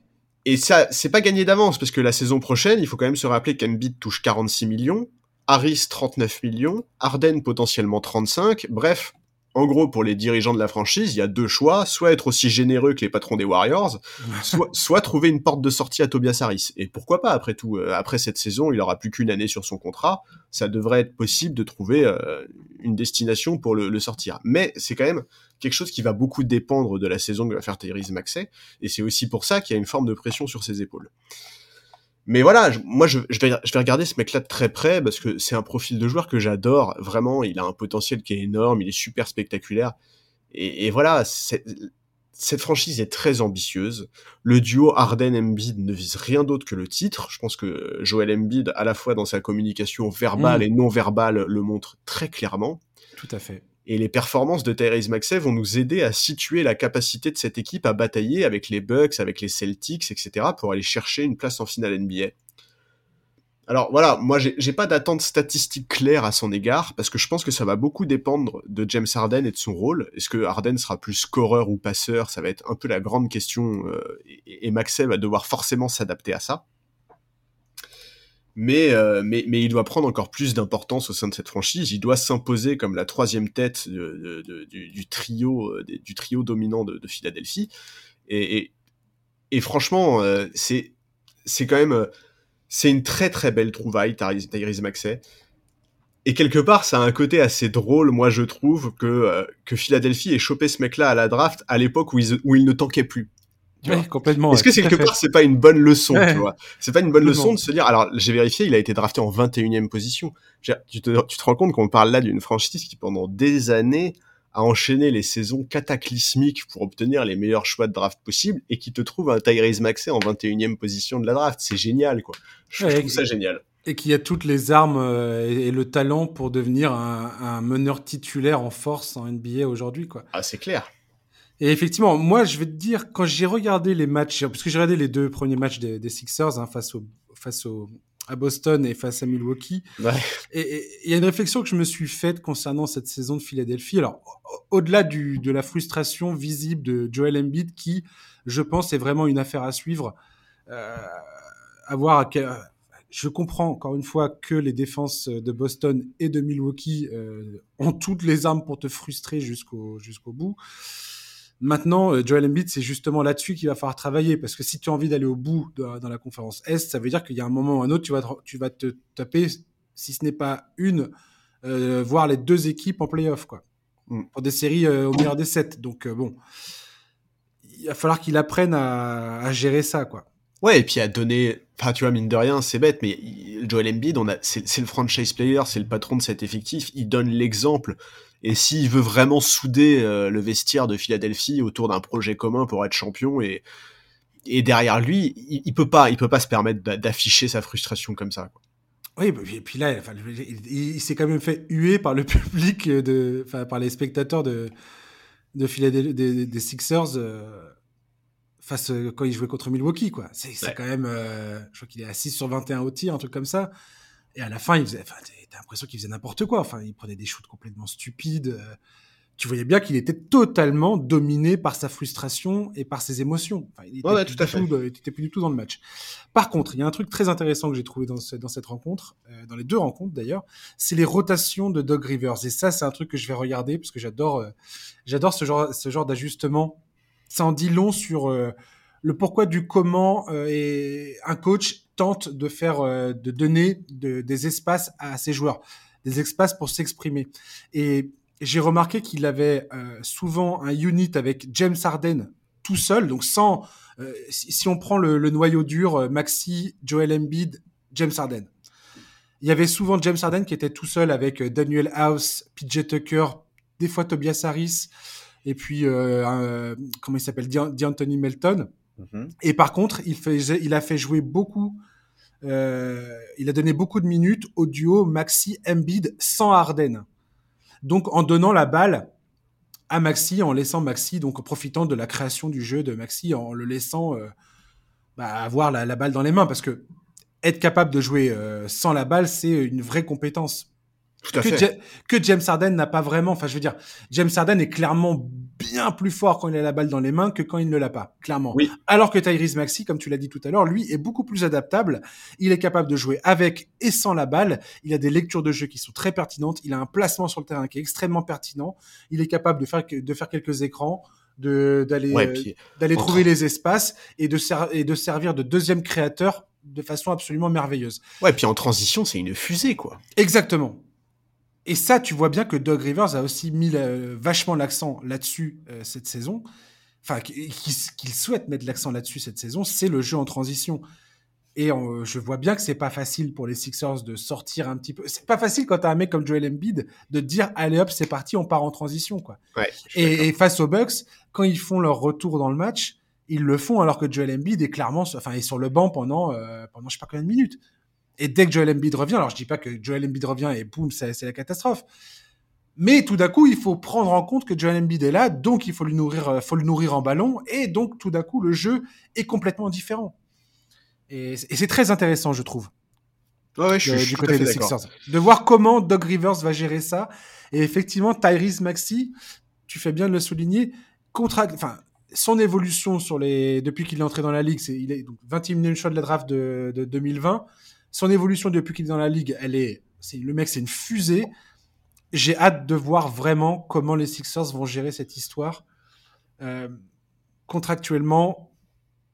Et ça, c'est pas gagné d'avance, parce que la saison prochaine, il faut quand même se rappeler qu'Embiid touche 46 millions, Harris 39 millions, Arden potentiellement 35, bref, en gros, pour les dirigeants de la franchise, il y a deux choix, soit être aussi généreux que les patrons des Warriors, [LAUGHS] soit, soit trouver une porte de sortie à Tobias Harris. Et pourquoi pas, après tout, euh, après cette saison, il aura plus qu'une année sur son contrat, ça devrait être possible de trouver euh, une destination pour le, le sortir. Mais c'est quand même quelque chose qui va beaucoup dépendre de la saison que va faire Tyrese Maxey, et c'est aussi pour ça qu'il y a une forme de pression sur ses épaules. Mais voilà, moi je, vais, je vais regarder ce mec-là de très près parce que c'est un profil de joueur que j'adore. Vraiment, il a un potentiel qui est énorme, il est super spectaculaire. Et, voilà, cette franchise est très ambitieuse. Le duo Harden-Embiid ne vise rien d'autre que le titre. Je pense que Joel Embiid, à la fois dans sa communication verbale mm. et non verbale, le montre très clairement. Tout à fait. Et les performances de Tyrese Maxey vont nous aider à situer la capacité de cette équipe à batailler avec les Bucks, avec les Celtics, etc. pour aller chercher une place en finale NBA. Alors voilà, moi j'ai pas d'attente statistique claire à son égard, parce que je pense que ça va beaucoup dépendre de James Harden et de son rôle. Est-ce que Harden sera plus scoreur ou passeur? Ça va être un peu la grande question, euh, et, et Maxey va devoir forcément s'adapter à ça mais, euh, mais, mais il doit prendre encore plus d'importance au sein de cette franchise. Il doit s'imposer comme la troisième tête de, de, du, du, trio, euh, du trio dominant de, Philadelphie. Et, et, et franchement, euh, c'est c'est quand même c'est une très très belle trouvaille, Tyrese Maxey. Et quelque part, ça a un côté assez drôle, moi je trouve, que, que Philadelphie ait chopé ce mec-là à la draft à l'époque où, où il ne tanquait plus complètement. Est-ce que quelque part c'est pas une bonne leçon, tu vois? C'est pas une bonne leçon de se dire. Alors j'ai vérifié, il a été drafté en 21e position. Tu te, tu te rends compte qu'on parle là d'une franchise qui pendant des années a enchaîné les saisons cataclysmiques pour obtenir les meilleurs choix de draft possibles et qui te trouve un Tyrese Maxey en 21e position de la draft. C'est génial, quoi. Je, trouve ça génial. Et qui a toutes les armes euh, et, le talent pour devenir un, un meneur titulaire en force en NBA aujourd'hui, quoi. Ah, c'est clair. Et effectivement, moi, je vais te dire, quand j'ai regardé les matchs, parce que j'ai regardé les deux premiers matchs des, Sixers hein, face, au, face au, à Boston et face à Milwaukee, et il y a une réflexion que je me suis faite concernant cette saison de Philadelphie. Alors, au-delà de la frustration visible de Joel Embiid, qui, je pense, est vraiment une affaire à suivre, euh, à voir je comprends encore une fois que les défenses de Boston et de Milwaukee euh, ont toutes les armes pour te frustrer jusqu'au jusqu'au bout. Maintenant, euh, Joel Embiid, c'est justement là-dessus qu'il va falloir travailler parce que si tu as envie d'aller au bout dans la conférence Est, ça veut dire qu'il y a un moment ou un autre, tu vas te, tu vas te taper, si ce n'est pas une, euh, voire les deux équipes en playoff, quoi. Mm. Pour des séries euh, au meilleur des sept. Donc, bon, il va falloir qu'il apprenne à, gérer ça, quoi. Ouais, et puis à donner, enfin, tu vois, mine de rien, c'est bête, mais Joel Embiid, on a, c'est le franchise player, c'est le patron de cet effectif, il donne l'exemple et s'il veut vraiment souder euh, le vestiaire de Philadelphie autour d'un projet commun pour être champion et, et derrière lui, il, peut pas, il peut pas se permettre d'afficher sa frustration comme ça. Quoi. Oui, bah, et puis là, il, s'est quand même fait huer par le [LAUGHS] public, de, enfin, par les spectateurs de, de Philadelphie, des, Sixers. Euh, face quand il jouait contre Milwaukee, quoi. C'est quand même, je crois qu'il est à 6 sur 21 au tir, un truc comme ça. Et à la fin, il faisait, enfin, t'as l'impression qu'il faisait n'importe quoi. Enfin, il prenait des shoots complètement stupides tu voyais bien qu'il était totalement dominé par sa frustration et par ses émotions. il était, tout à fait. était plus du tout dans le match. Par contre, il y a un truc très intéressant que j'ai trouvé dans, dans, cette rencontre, euh, dans les deux rencontres d'ailleurs, c'est les rotations de Doug Rivers. Et ça, c'est un truc que je vais regarder parce que j'adore, euh, j'adore ce genre, ce genre d'ajustement. Ça en dit long sur euh, le pourquoi du comment et un coach tente de faire, de donner des espaces à ses joueurs, des espaces pour s'exprimer. Et j'ai remarqué qu'il avait euh, souvent un unit avec James Harden tout seul, donc sans. Euh, si, on prend le, noyau dur, euh, Maxi, Joel Embiid, James Harden. Il y avait souvent James Harden qui était tout seul avec Daniel House, PJ Tucker, des fois Tobias Harris, et puis comment il s'appelle, D'Anthony Melton. Mm-hmm. Et par contre, il, il a fait jouer beaucoup. il a donné beaucoup de minutes au duo Maxi Embiid sans Harden. Donc en donnant la balle à Maxi, en laissant Maxi, donc en profitant de la création du jeu de Maxi, en le laissant euh, bah, avoir la, balle dans les mains, parce que être capable de jouer euh, sans la balle, c'est une vraie compétence que, James Harden n'a pas vraiment. Enfin, je veux dire, James Harden est clairement bien plus fort quand il a la balle dans les mains que quand il ne l'a pas, clairement. Oui. Alors que Tyrese Maxi, comme tu l'as dit tout à l'heure, lui est beaucoup plus adaptable. Il est capable de jouer avec et sans la balle. Il a des lectures de jeu qui sont très pertinentes. Il a un placement sur le terrain qui est extrêmement pertinent. Il est capable de faire de faire quelques écrans de d'aller euh, d'aller trouver les espaces et de et de servir de deuxième créateur de façon absolument merveilleuse. Ouais, puis en transition, c'est une fusée quoi. Exactement. Et ça, tu vois bien que Doug Rivers a aussi mis vachement l'accent là-dessus euh, cette saison. Enfin, qu'il souhaite mettre l'accent là-dessus cette saison, c'est le jeu en transition. Et je vois bien que c'est pas facile pour les Sixers de sortir un petit peu. C'est pas facile quand t'as un mec comme Joel Embiid de dire allez hop c'est parti on part en transition quoi. Ouais, et, et, face aux Bucks quand ils font leur retour dans le match ils le font alors que Joel Embiid est clairement enfin est sur le banc pendant euh, pendant je sais pas combien de minutes. Et dès que Joel Embiid revient, alors je dis pas que Joel Embiid revient et boum, c'est la catastrophe. Mais tout d'un coup, il faut prendre en compte que Joel Embiid est là, donc il faut lui nourrir, euh, faut le nourrir en ballon, et donc tout d'un coup, le jeu est complètement différent. Et, c'est très intéressant, je trouve. Ouais, je, suis, du côté des Sixers. De voir comment Doug Rivers va gérer ça. Et effectivement, Tyrese Maxi, tu fais bien de le souligner, enfin, son évolution sur les, depuis qu'il est entré dans la ligue, c'est, il est donc 21e choix de la draft de, de 2020 son évolution depuis qu'il est dans la ligue, elle est, le mec, c'est une fusée. J'ai hâte de voir vraiment comment les Sixers vont gérer cette histoire euh, contractuellement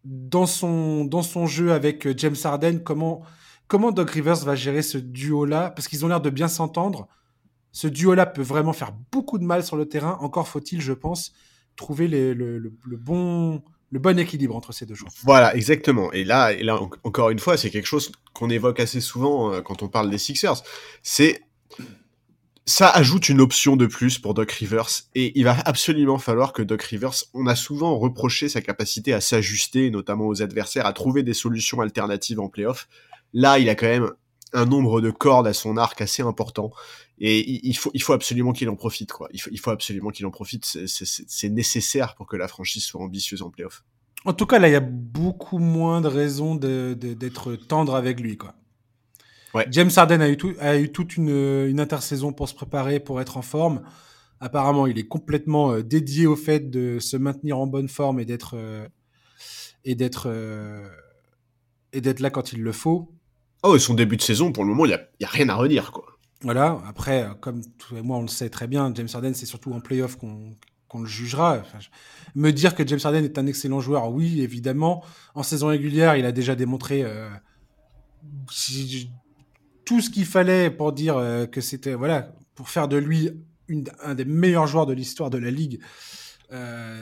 dans son dans son jeu avec euh, James Harden. Comment comment Doug Rivers va gérer ce duo-là? Parce qu'ils ont l'air de bien s'entendre. Ce duo-là peut vraiment faire beaucoup de mal sur le terrain. Encore faut-il, je pense, trouver le, le, bon le bon équilibre entre ces deux choses. Voilà, exactement. Et là, et là encore une fois, c'est quelque chose qu'on évoque assez souvent euh, quand on parle des Sixers. C'est ça ajoute une option de plus pour Doc Rivers et il va absolument falloir que Doc Rivers, on a souvent reproché sa capacité à s'ajuster, notamment aux adversaires, à trouver des solutions alternatives en playoff. Là, il a quand même un nombre de cordes à son arc assez important et il faut, il faut absolument qu'il en profite, quoi. Il faut, il faut absolument qu'il en profite. C'est nécessaire pour que la franchise soit ambitieuse en playoff. En tout cas, là, il y a beaucoup moins de raisons d'être tendre avec lui, quoi. Ouais. James Harden a eu, tout, a eu toute une, une, intersaison pour se préparer, pour être en forme. Apparemment, il est complètement euh, dédié au fait de se maintenir en bonne forme et d'être euh, et d'être euh, et d'être là quand il le faut. Oh, et son début de saison, pour le moment, il n'y a, y a rien à redire, quoi. Voilà, après, euh, comme moi on le sait très bien, James Harden, c'est surtout en playoff qu'on le jugera. me dire que James Harden est un excellent joueur, oui, évidemment. En saison régulière, il a déjà démontré euh, tout ce qu'il fallait pour dire euh, que c'était, voilà, pour faire de lui une, un des meilleurs joueurs de l'histoire de la ligue.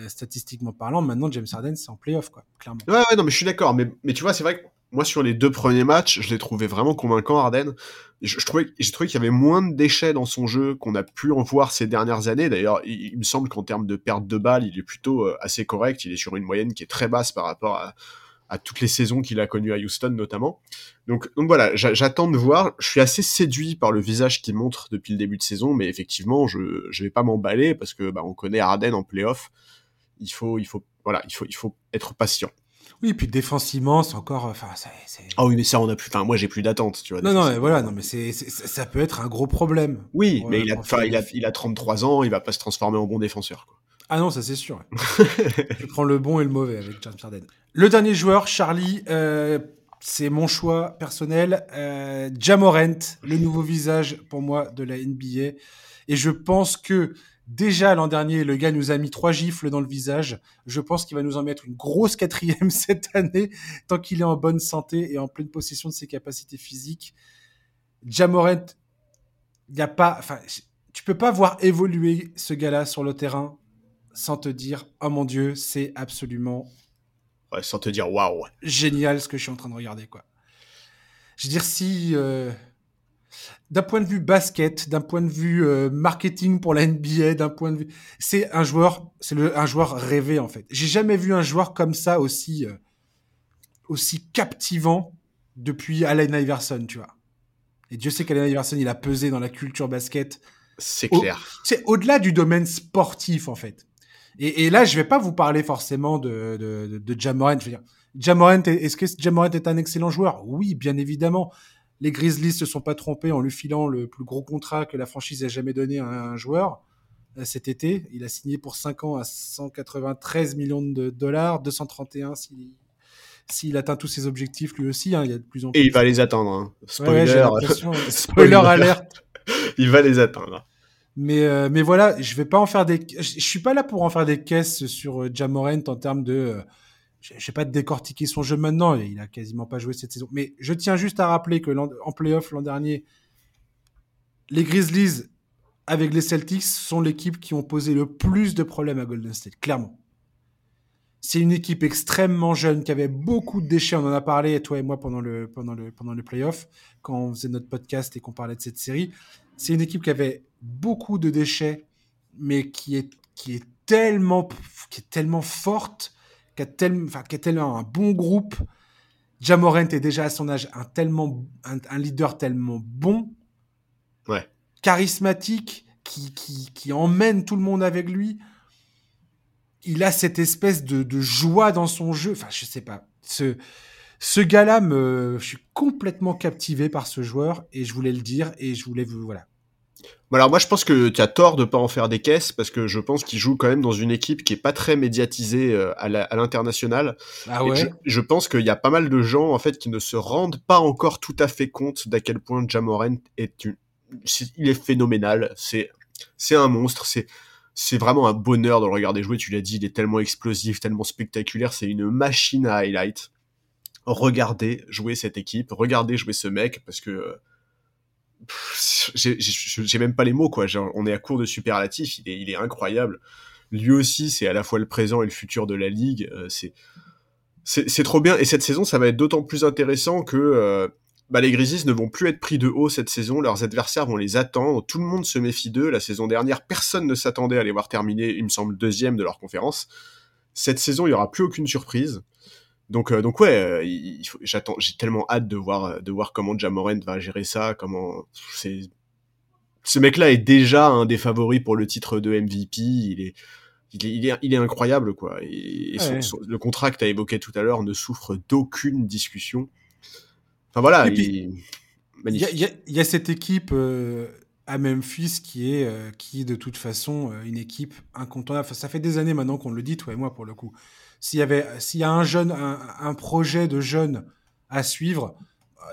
statistiquement parlant, maintenant James Harden c'est en playoff quoi, clairement. Ouais, ouais, non, mais je suis d'accord, mais, mais tu vois, c'est vrai que moi sur les deux premiers matchs, je l'ai trouvé vraiment convaincant trouvais, j'ai trouvé qu'il y avait moins de déchets dans son jeu qu'on a pu en voir ces dernières années. D'ailleurs, il, me semble qu'en termes de perte de balles, il est plutôt euh, assez correct. Il est sur une moyenne qui est très basse par rapport à, toutes les saisons qu'il a connues à Houston notamment. Donc, donc voilà, j'attends de voir. Je suis assez séduit par le visage qu'il montre depuis le début de saison, mais effectivement, je je vais pas m'emballer parce que bah, on connaît Harden en playoff. Il faut être patient. Oui, puis défensivement, c'est encore. Enfin, ah oui, mais ça, on a plus. Enfin, moi, j'ai plus d'attente, tu vois. Non, non, mais voilà, non, mais c'est, ça peut être un gros problème. Oui, mais il a, il a, il a 33 ans, il va pas se transformer en bon défenseur. Quoi. Ah non, ça c'est sûr. [LAUGHS] Je prends le bon et le mauvais avec James Harden. Le dernier joueur, Charlie, euh, c'est mon choix personnel. Euh, Jamorent, le nouveau visage pour moi de la NBA. Et je pense que déjà l'an dernier, le gars nous a mis trois gifles dans le visage. Je pense qu'il va nous en mettre une grosse quatrième [LAUGHS] cette année, tant qu'il est en bonne santé et en pleine possession de ses capacités physiques. Jamorent, il n'y a pas, enfin, tu peux pas voir évoluer ce gars-là sur le terrain sans te dire, oh mon dieu, c'est absolument Ouais, sans te dire waouh. Génial ce que je suis en train de regarder, quoi. Je veux dire, si. Euh, d'un point de vue basket, d'un point de vue euh, marketing pour la NBA, d'un point de vue. C'est un joueur, c'est un joueur rêvé, en fait. J'ai jamais vu un joueur comme ça aussi, euh, aussi captivant depuis Allen Iverson, tu vois. Et Dieu sait qu'Allen Iverson, il a pesé dans la culture basket. C'est clair. C'est au-delà du domaine sportif, en fait. Et, là, je vais pas vous parler forcément de, de, de, Jamorant. Je veux dire, Jamorant, est-ce que Jamorant est un excellent joueur? Oui, bien évidemment. Les Grizzlies se sont pas trompés en lui filant le plus gros contrat que la franchise ait jamais donné à un joueur euh, cet été. Il a signé pour 5 ans à 193 millions de dollars, 231 s'il s'il atteint tous ses objectifs lui aussi. Hein, il y a de plus en plus. Et [LAUGHS] [LAUGHS] il va les atteindre. Hein. Spoiler. Spoiler alerte. il va les atteindre. Mais, euh, mais voilà, je vais pas en faire des. Je, suis pas là pour en faire des caisses sur euh, Jamorant en termes de. Euh, je vais pas décortiquer son jeu maintenant. Il a quasiment pas joué cette saison. Mais je tiens juste à rappeler que en playoff l'an dernier, les Grizzlies avec les Celtics sont l'équipe qui ont posé le plus de problèmes à Golden State, clairement. C'est une équipe extrêmement jeune qui avait beaucoup de déchets. On en a parlé, toi et moi, pendant le, pendant le, pendant le playoff, quand on faisait notre podcast et qu'on parlait de cette série. C'est une équipe qui avait beaucoup de déchets, mais qui est, qui est, tellement, qui est tellement forte, qui a, tellement, qui a tellement un bon groupe. Jamorent est déjà à son âge un, tellement, un, leader tellement bon, ouais. charismatique, qui, qui, qui, emmène tout le monde avec lui. Il a cette espèce de, de joie dans son jeu. Enfin, je sais pas. Ce, ce gars-là, me, je suis complètement captivé par ce joueur et je voulais le dire et je voulais vous, voilà, alors moi je pense que tu as tort de pas en faire des caisses parce que je pense qu'il joue quand même dans une équipe qui est pas très médiatisée euh, à l'international. Ah ouais. Je, pense qu'il y a pas mal de gens en fait qui ne se rendent pas encore tout à fait compte d'à quel point Jamorant est une... il est phénoménal. C'est c'est un monstre. C'est c'est vraiment un bonheur de le regarder jouer. Tu l'as dit, il est tellement explosif, tellement spectaculaire. C'est une machine à highlight. Regardez jouer cette équipe, regardez jouer ce mec parce que euh, j'ai même pas les mots, quoi. on est à court de superlatifs, il est, incroyable. Lui aussi, c'est à la fois le présent et le futur de la ligue. Euh, c'est trop bien. Et cette saison, ça va être d'autant plus intéressant que euh, bah, les Grizzlies ne vont plus être pris de haut cette saison. Leurs adversaires vont les attendre. Tout le monde se méfie d'eux. La saison dernière, personne ne s'attendait à les voir terminer, il me semble, deuxième de leur conférence. Cette saison, il y aura plus aucune surprise. Donc, euh, donc ouais, euh, j'attends, j'ai tellement hâte de voir, euh, de voir comment Jamorant va gérer ça, comment c'est. Ce mec-là est déjà un des favoris pour le titre de MVP. Il est, il est, il est, il est incroyable quoi. Et, le contrat que tu as évoqué tout à l'heure ne souffre d'aucune discussion. Enfin voilà, il, y, y, a cette équipe à Memphis qui est, qui est de toute façon une équipe incontournable. ça fait des années maintenant qu'on le dit, toi et moi pour le coup s'il y avait, s'il y a un jeune, un, projet de jeune à suivre,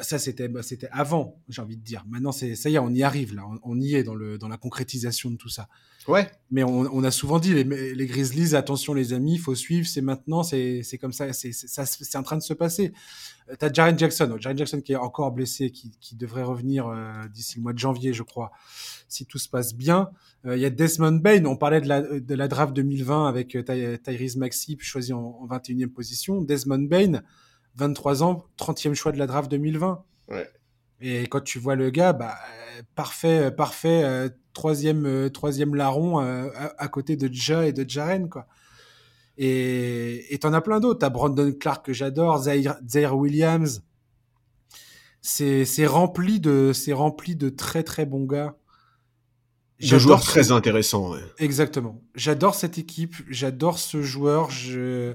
ça c'était, bah, c'était avant, j'ai envie de dire. Maintenant, c'est, ça y est, on y arrive là, on, y est dans le, dans la concrétisation de tout ça. Ouais. Mais on, a souvent dit les, les Grizzlies, attention les amis, faut suivre, c'est maintenant, c'est, c'est comme ça, c'est, ça, c'est en train de se passer. Euh, t'as Jaren Jackson, Jaren Jackson qui est encore blessé, qui, qui devrait revenir euh, d'ici le mois de janvier, je crois, si tout se passe bien. Euh, il y a Desmond Bain, on parlait de la, de la draft 2020 avec Tyrese Maxi, choisi en, en 21e position. Desmond Bain, 23 ans, 30e choix de la draft 2020. Ouais. Et quand tu vois le gars, bah, parfait, parfait, troisième, troisième larron à, côté de Ja et de Jaren, quoi. Et t'en as plein d'autres. T'as Brandon Clark que j'adore, Zaire, Williams. C'est rempli de c'est rempli de très très bons gars. Deux joueurs très intéressants. Ouais. Exactement. J'adore cette équipe, j'adore ce joueur. Je...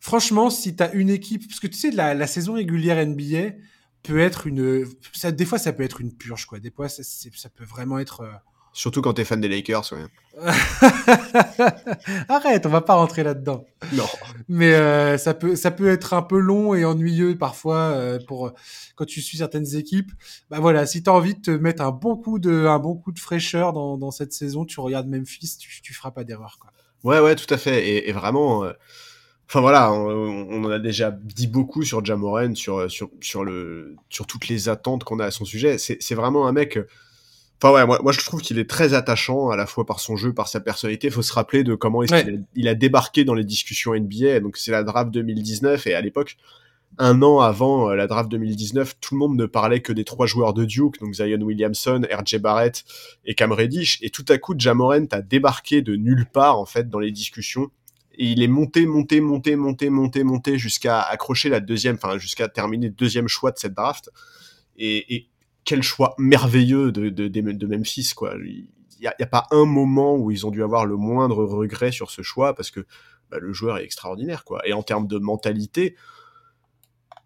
Franchement, si tu as une équipe, parce que tu sais, la, la saison régulière NBA peut être une, ça, des fois ça peut être une purge quoi. Des fois ça, ça peut vraiment être. Euh, Surtout quand t'es fan des Lakers, ouais. [LAUGHS] Arrête, on va pas rentrer là-dedans. Non. Mais euh, ça peut, ça peut être un peu long et ennuyeux parfois euh, pour quand tu suis certaines équipes. Bah voilà, si t'as envie de te mettre un bon coup de, un bon coup de fraîcheur dans, dans cette saison, tu regardes Memphis, tu, tu feras pas d'erreur quoi. Ouais, ouais, tout à fait. Et, et vraiment, Enfin voilà, on, en a déjà dit beaucoup sur Jamoren, sur, sur, sur, le, sur toutes les attentes qu'on a à son sujet. C'est vraiment un mec. Enfin ouais, moi, moi je trouve qu'il est très attachant à la fois par son jeu, par sa personnalité. Il faut se rappeler de comment a, il a débarqué dans les discussions NBA. Donc c'est la draft 2019 et à l'époque, un an avant euh, la draft 2019, tout le monde ne parlait que des trois joueurs de Duke, donc Zion Williamson, RJ Barrett et Cam Reddish. Et tout à coup, Jamoren a débarqué de nulle part en fait dans les discussions et il est monté, monté, monté, monté, monté, monté jusqu'à accrocher la deuxième, enfin jusqu'à terminer le deuxième choix de cette draft. Et, quel choix merveilleux de, de, de, Memphis, quoi. Il n'y a, a, pas un moment où ils ont dû avoir le moindre regret sur ce choix parce que bah, le joueur est extraordinaire, quoi. Et en termes de mentalité,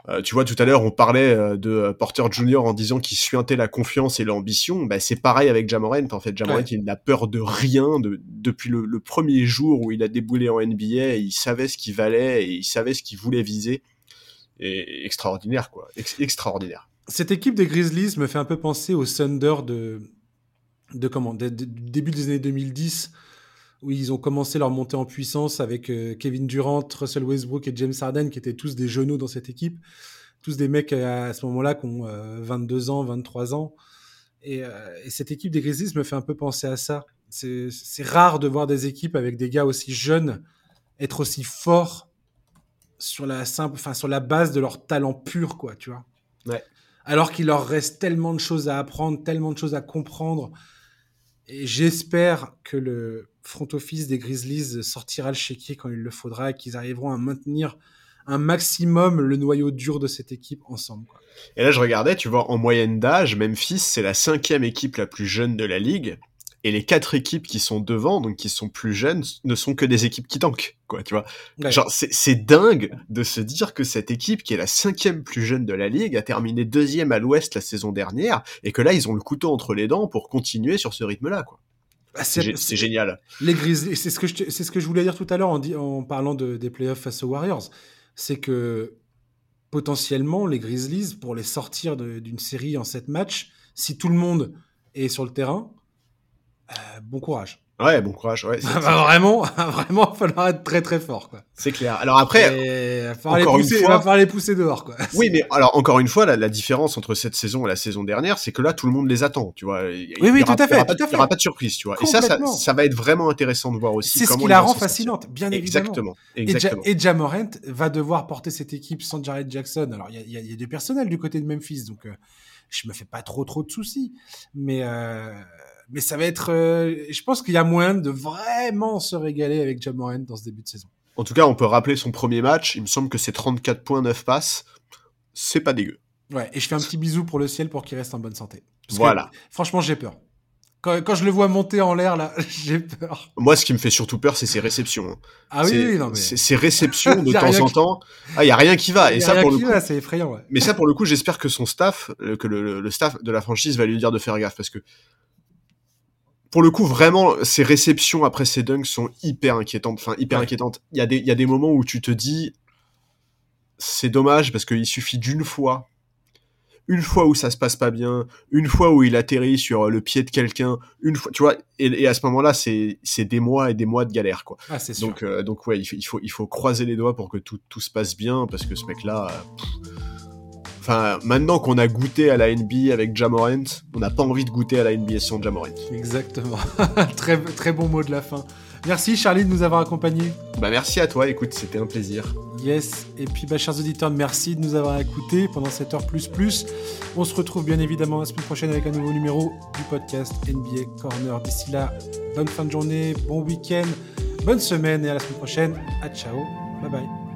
euh, tu vois, tout à l'heure, on parlait euh, de euh, Porter Junior en disant qu'il suintait la confiance et l'ambition. Bah, c'est pareil avec Jamorant. En fait, Jamorant, il n'a peur de rien de, depuis le, premier jour où il a déboulé en NBA. Il savait ce qu'il valait et il savait ce qu'il voulait viser. Et extraordinaire, quoi. extraordinaire. Cette équipe des Grizzlies me fait un peu penser au Thunder de, de comment, début des années 2010 où ils ont commencé leur montée en puissance avec euh, Kevin Durant, Russell Westbrook et James Harden, qui étaient tous des genoux dans cette équipe. Tous des mecs euh, à, ce moment-là qui ont 22 euh, ans, 23 ans. Et, et, cette équipe des Grizzlies me fait un peu penser à ça. C'est rare de voir des équipes avec des gars aussi jeunes être aussi forts sur la simple, enfin sur la base de leur talent pur, quoi, tu vois. Ouais. Alors qu'il leur reste tellement de choses à apprendre, tellement de choses à comprendre. Et j'espère que le, front office des Grizzlies sortira le chéquier quand il le faudra et qu'ils arriveront à maintenir un maximum le noyau dur de cette équipe ensemble. Et là, je regardais, tu vois, en moyenne d'âge, Memphis, c'est la cinquième équipe la plus jeune de la ligue. Et les quatre équipes qui sont devant, donc qui sont plus jeunes, ne sont que des équipes qui tankent, quoi, tu vois. Genre, c'est dingue de se dire que cette équipe, qui est la cinquième plus jeune de la ligue, a terminé deuxième à l'ouest la saison dernière, et que là, ils ont le couteau entre les dents pour continuer sur ce rythme-là, quoi. Ah, c'est génial. Les Grizzlies, c'est ce que je, c'est ce que je voulais dire tout à l'heure en, en, parlant de, des playoffs face aux Warriors, c'est que potentiellement les Grizzlies pour les sortir d'une série en sept matchs, si tout le monde est sur le terrain, euh, bon courage. Ouais, bon courage. Ouais, [LAUGHS] vraiment, [LAUGHS] vraiment, il va falloir être très très fort, quoi. C'est clair. Alors après, il va falloir, les pousser, va falloir les pousser dehors, quoi. Oui, [LAUGHS] mais alors encore une fois, la, la, différence entre cette saison et la saison dernière, c'est que là, tout le monde les attend, tu vois. oui, oui, tout à fait. Il n'y aura, pas de surprise, tu vois. Et ça, ça, ça, va être vraiment intéressant de voir aussi. C'est ce qui la rend fascinante, bien évidemment. Exactement. Et, ja, Jamorant va devoir porter cette équipe sans Jared Jackson. Alors, il y a, y a, du personnel du côté de Memphis, donc euh, je me fais pas trop trop de soucis, mais. Euh, mais ça va être. Euh, je pense qu'il y a moyen de vraiment se régaler avec Jamoran dans ce début de saison. En tout cas, on peut rappeler son premier match. Il me semble que c'est 34 points, 9 passes. C'est pas dégueu. Ouais, et je fais un petit bisou pour le ciel pour qu'il reste en bonne santé. voilà. franchement, j'ai peur. Quand, quand, je le vois monter en l'air, là, [LAUGHS] j'ai peur. Moi, ce qui me fait surtout peur, c'est ses réceptions. Hein. Ah oui, non, mais. Ses réceptions de [LAUGHS] temps en temps. Ah, il y a rien qui va. Et ça, pour le coup. C'est effrayant, ouais. Mais ça, pour le coup, j'espère que son staff, euh, que le, le, staff de la franchise va lui dire de faire gaffe parce que pour le coup, vraiment, ces réceptions après ces dunks sont hyper inquiétantes. Enfin, hyper inquiétantes. Il y, a des, il y a des moments où tu te dis, c'est dommage parce qu'il suffit d'une fois, une fois où ça se passe pas bien, une fois où il atterrit sur le pied de quelqu'un, une fois, tu vois, et, à ce moment-là, c'est, des mois et des mois de galère, quoi. Ah, c'est donc, euh, donc ouais, il faut, il faut, il faut croiser les doigts pour que tout, tout se passe bien parce que ce mec-là, Enfin, maintenant qu'on a goûté à la NBA avec Jamorant, on n'a pas envie de goûter à la NBA sans Jamorant. Exactement. [LAUGHS] très, très bon mot de la fin. Merci Charlie de nous avoir accompagnés. Bah merci à toi, écoute, c'était un plaisir. Yes, et puis bah, chers auditeurs, merci de nous avoir écoutés pendant cette heure plus plus. On se retrouve bien évidemment la semaine prochaine avec un nouveau numéro du podcast NBA Corner. D'ici là, bonne fin de journée, bon week-end, bonne semaine et à la semaine prochaine. À ciao, bye bye.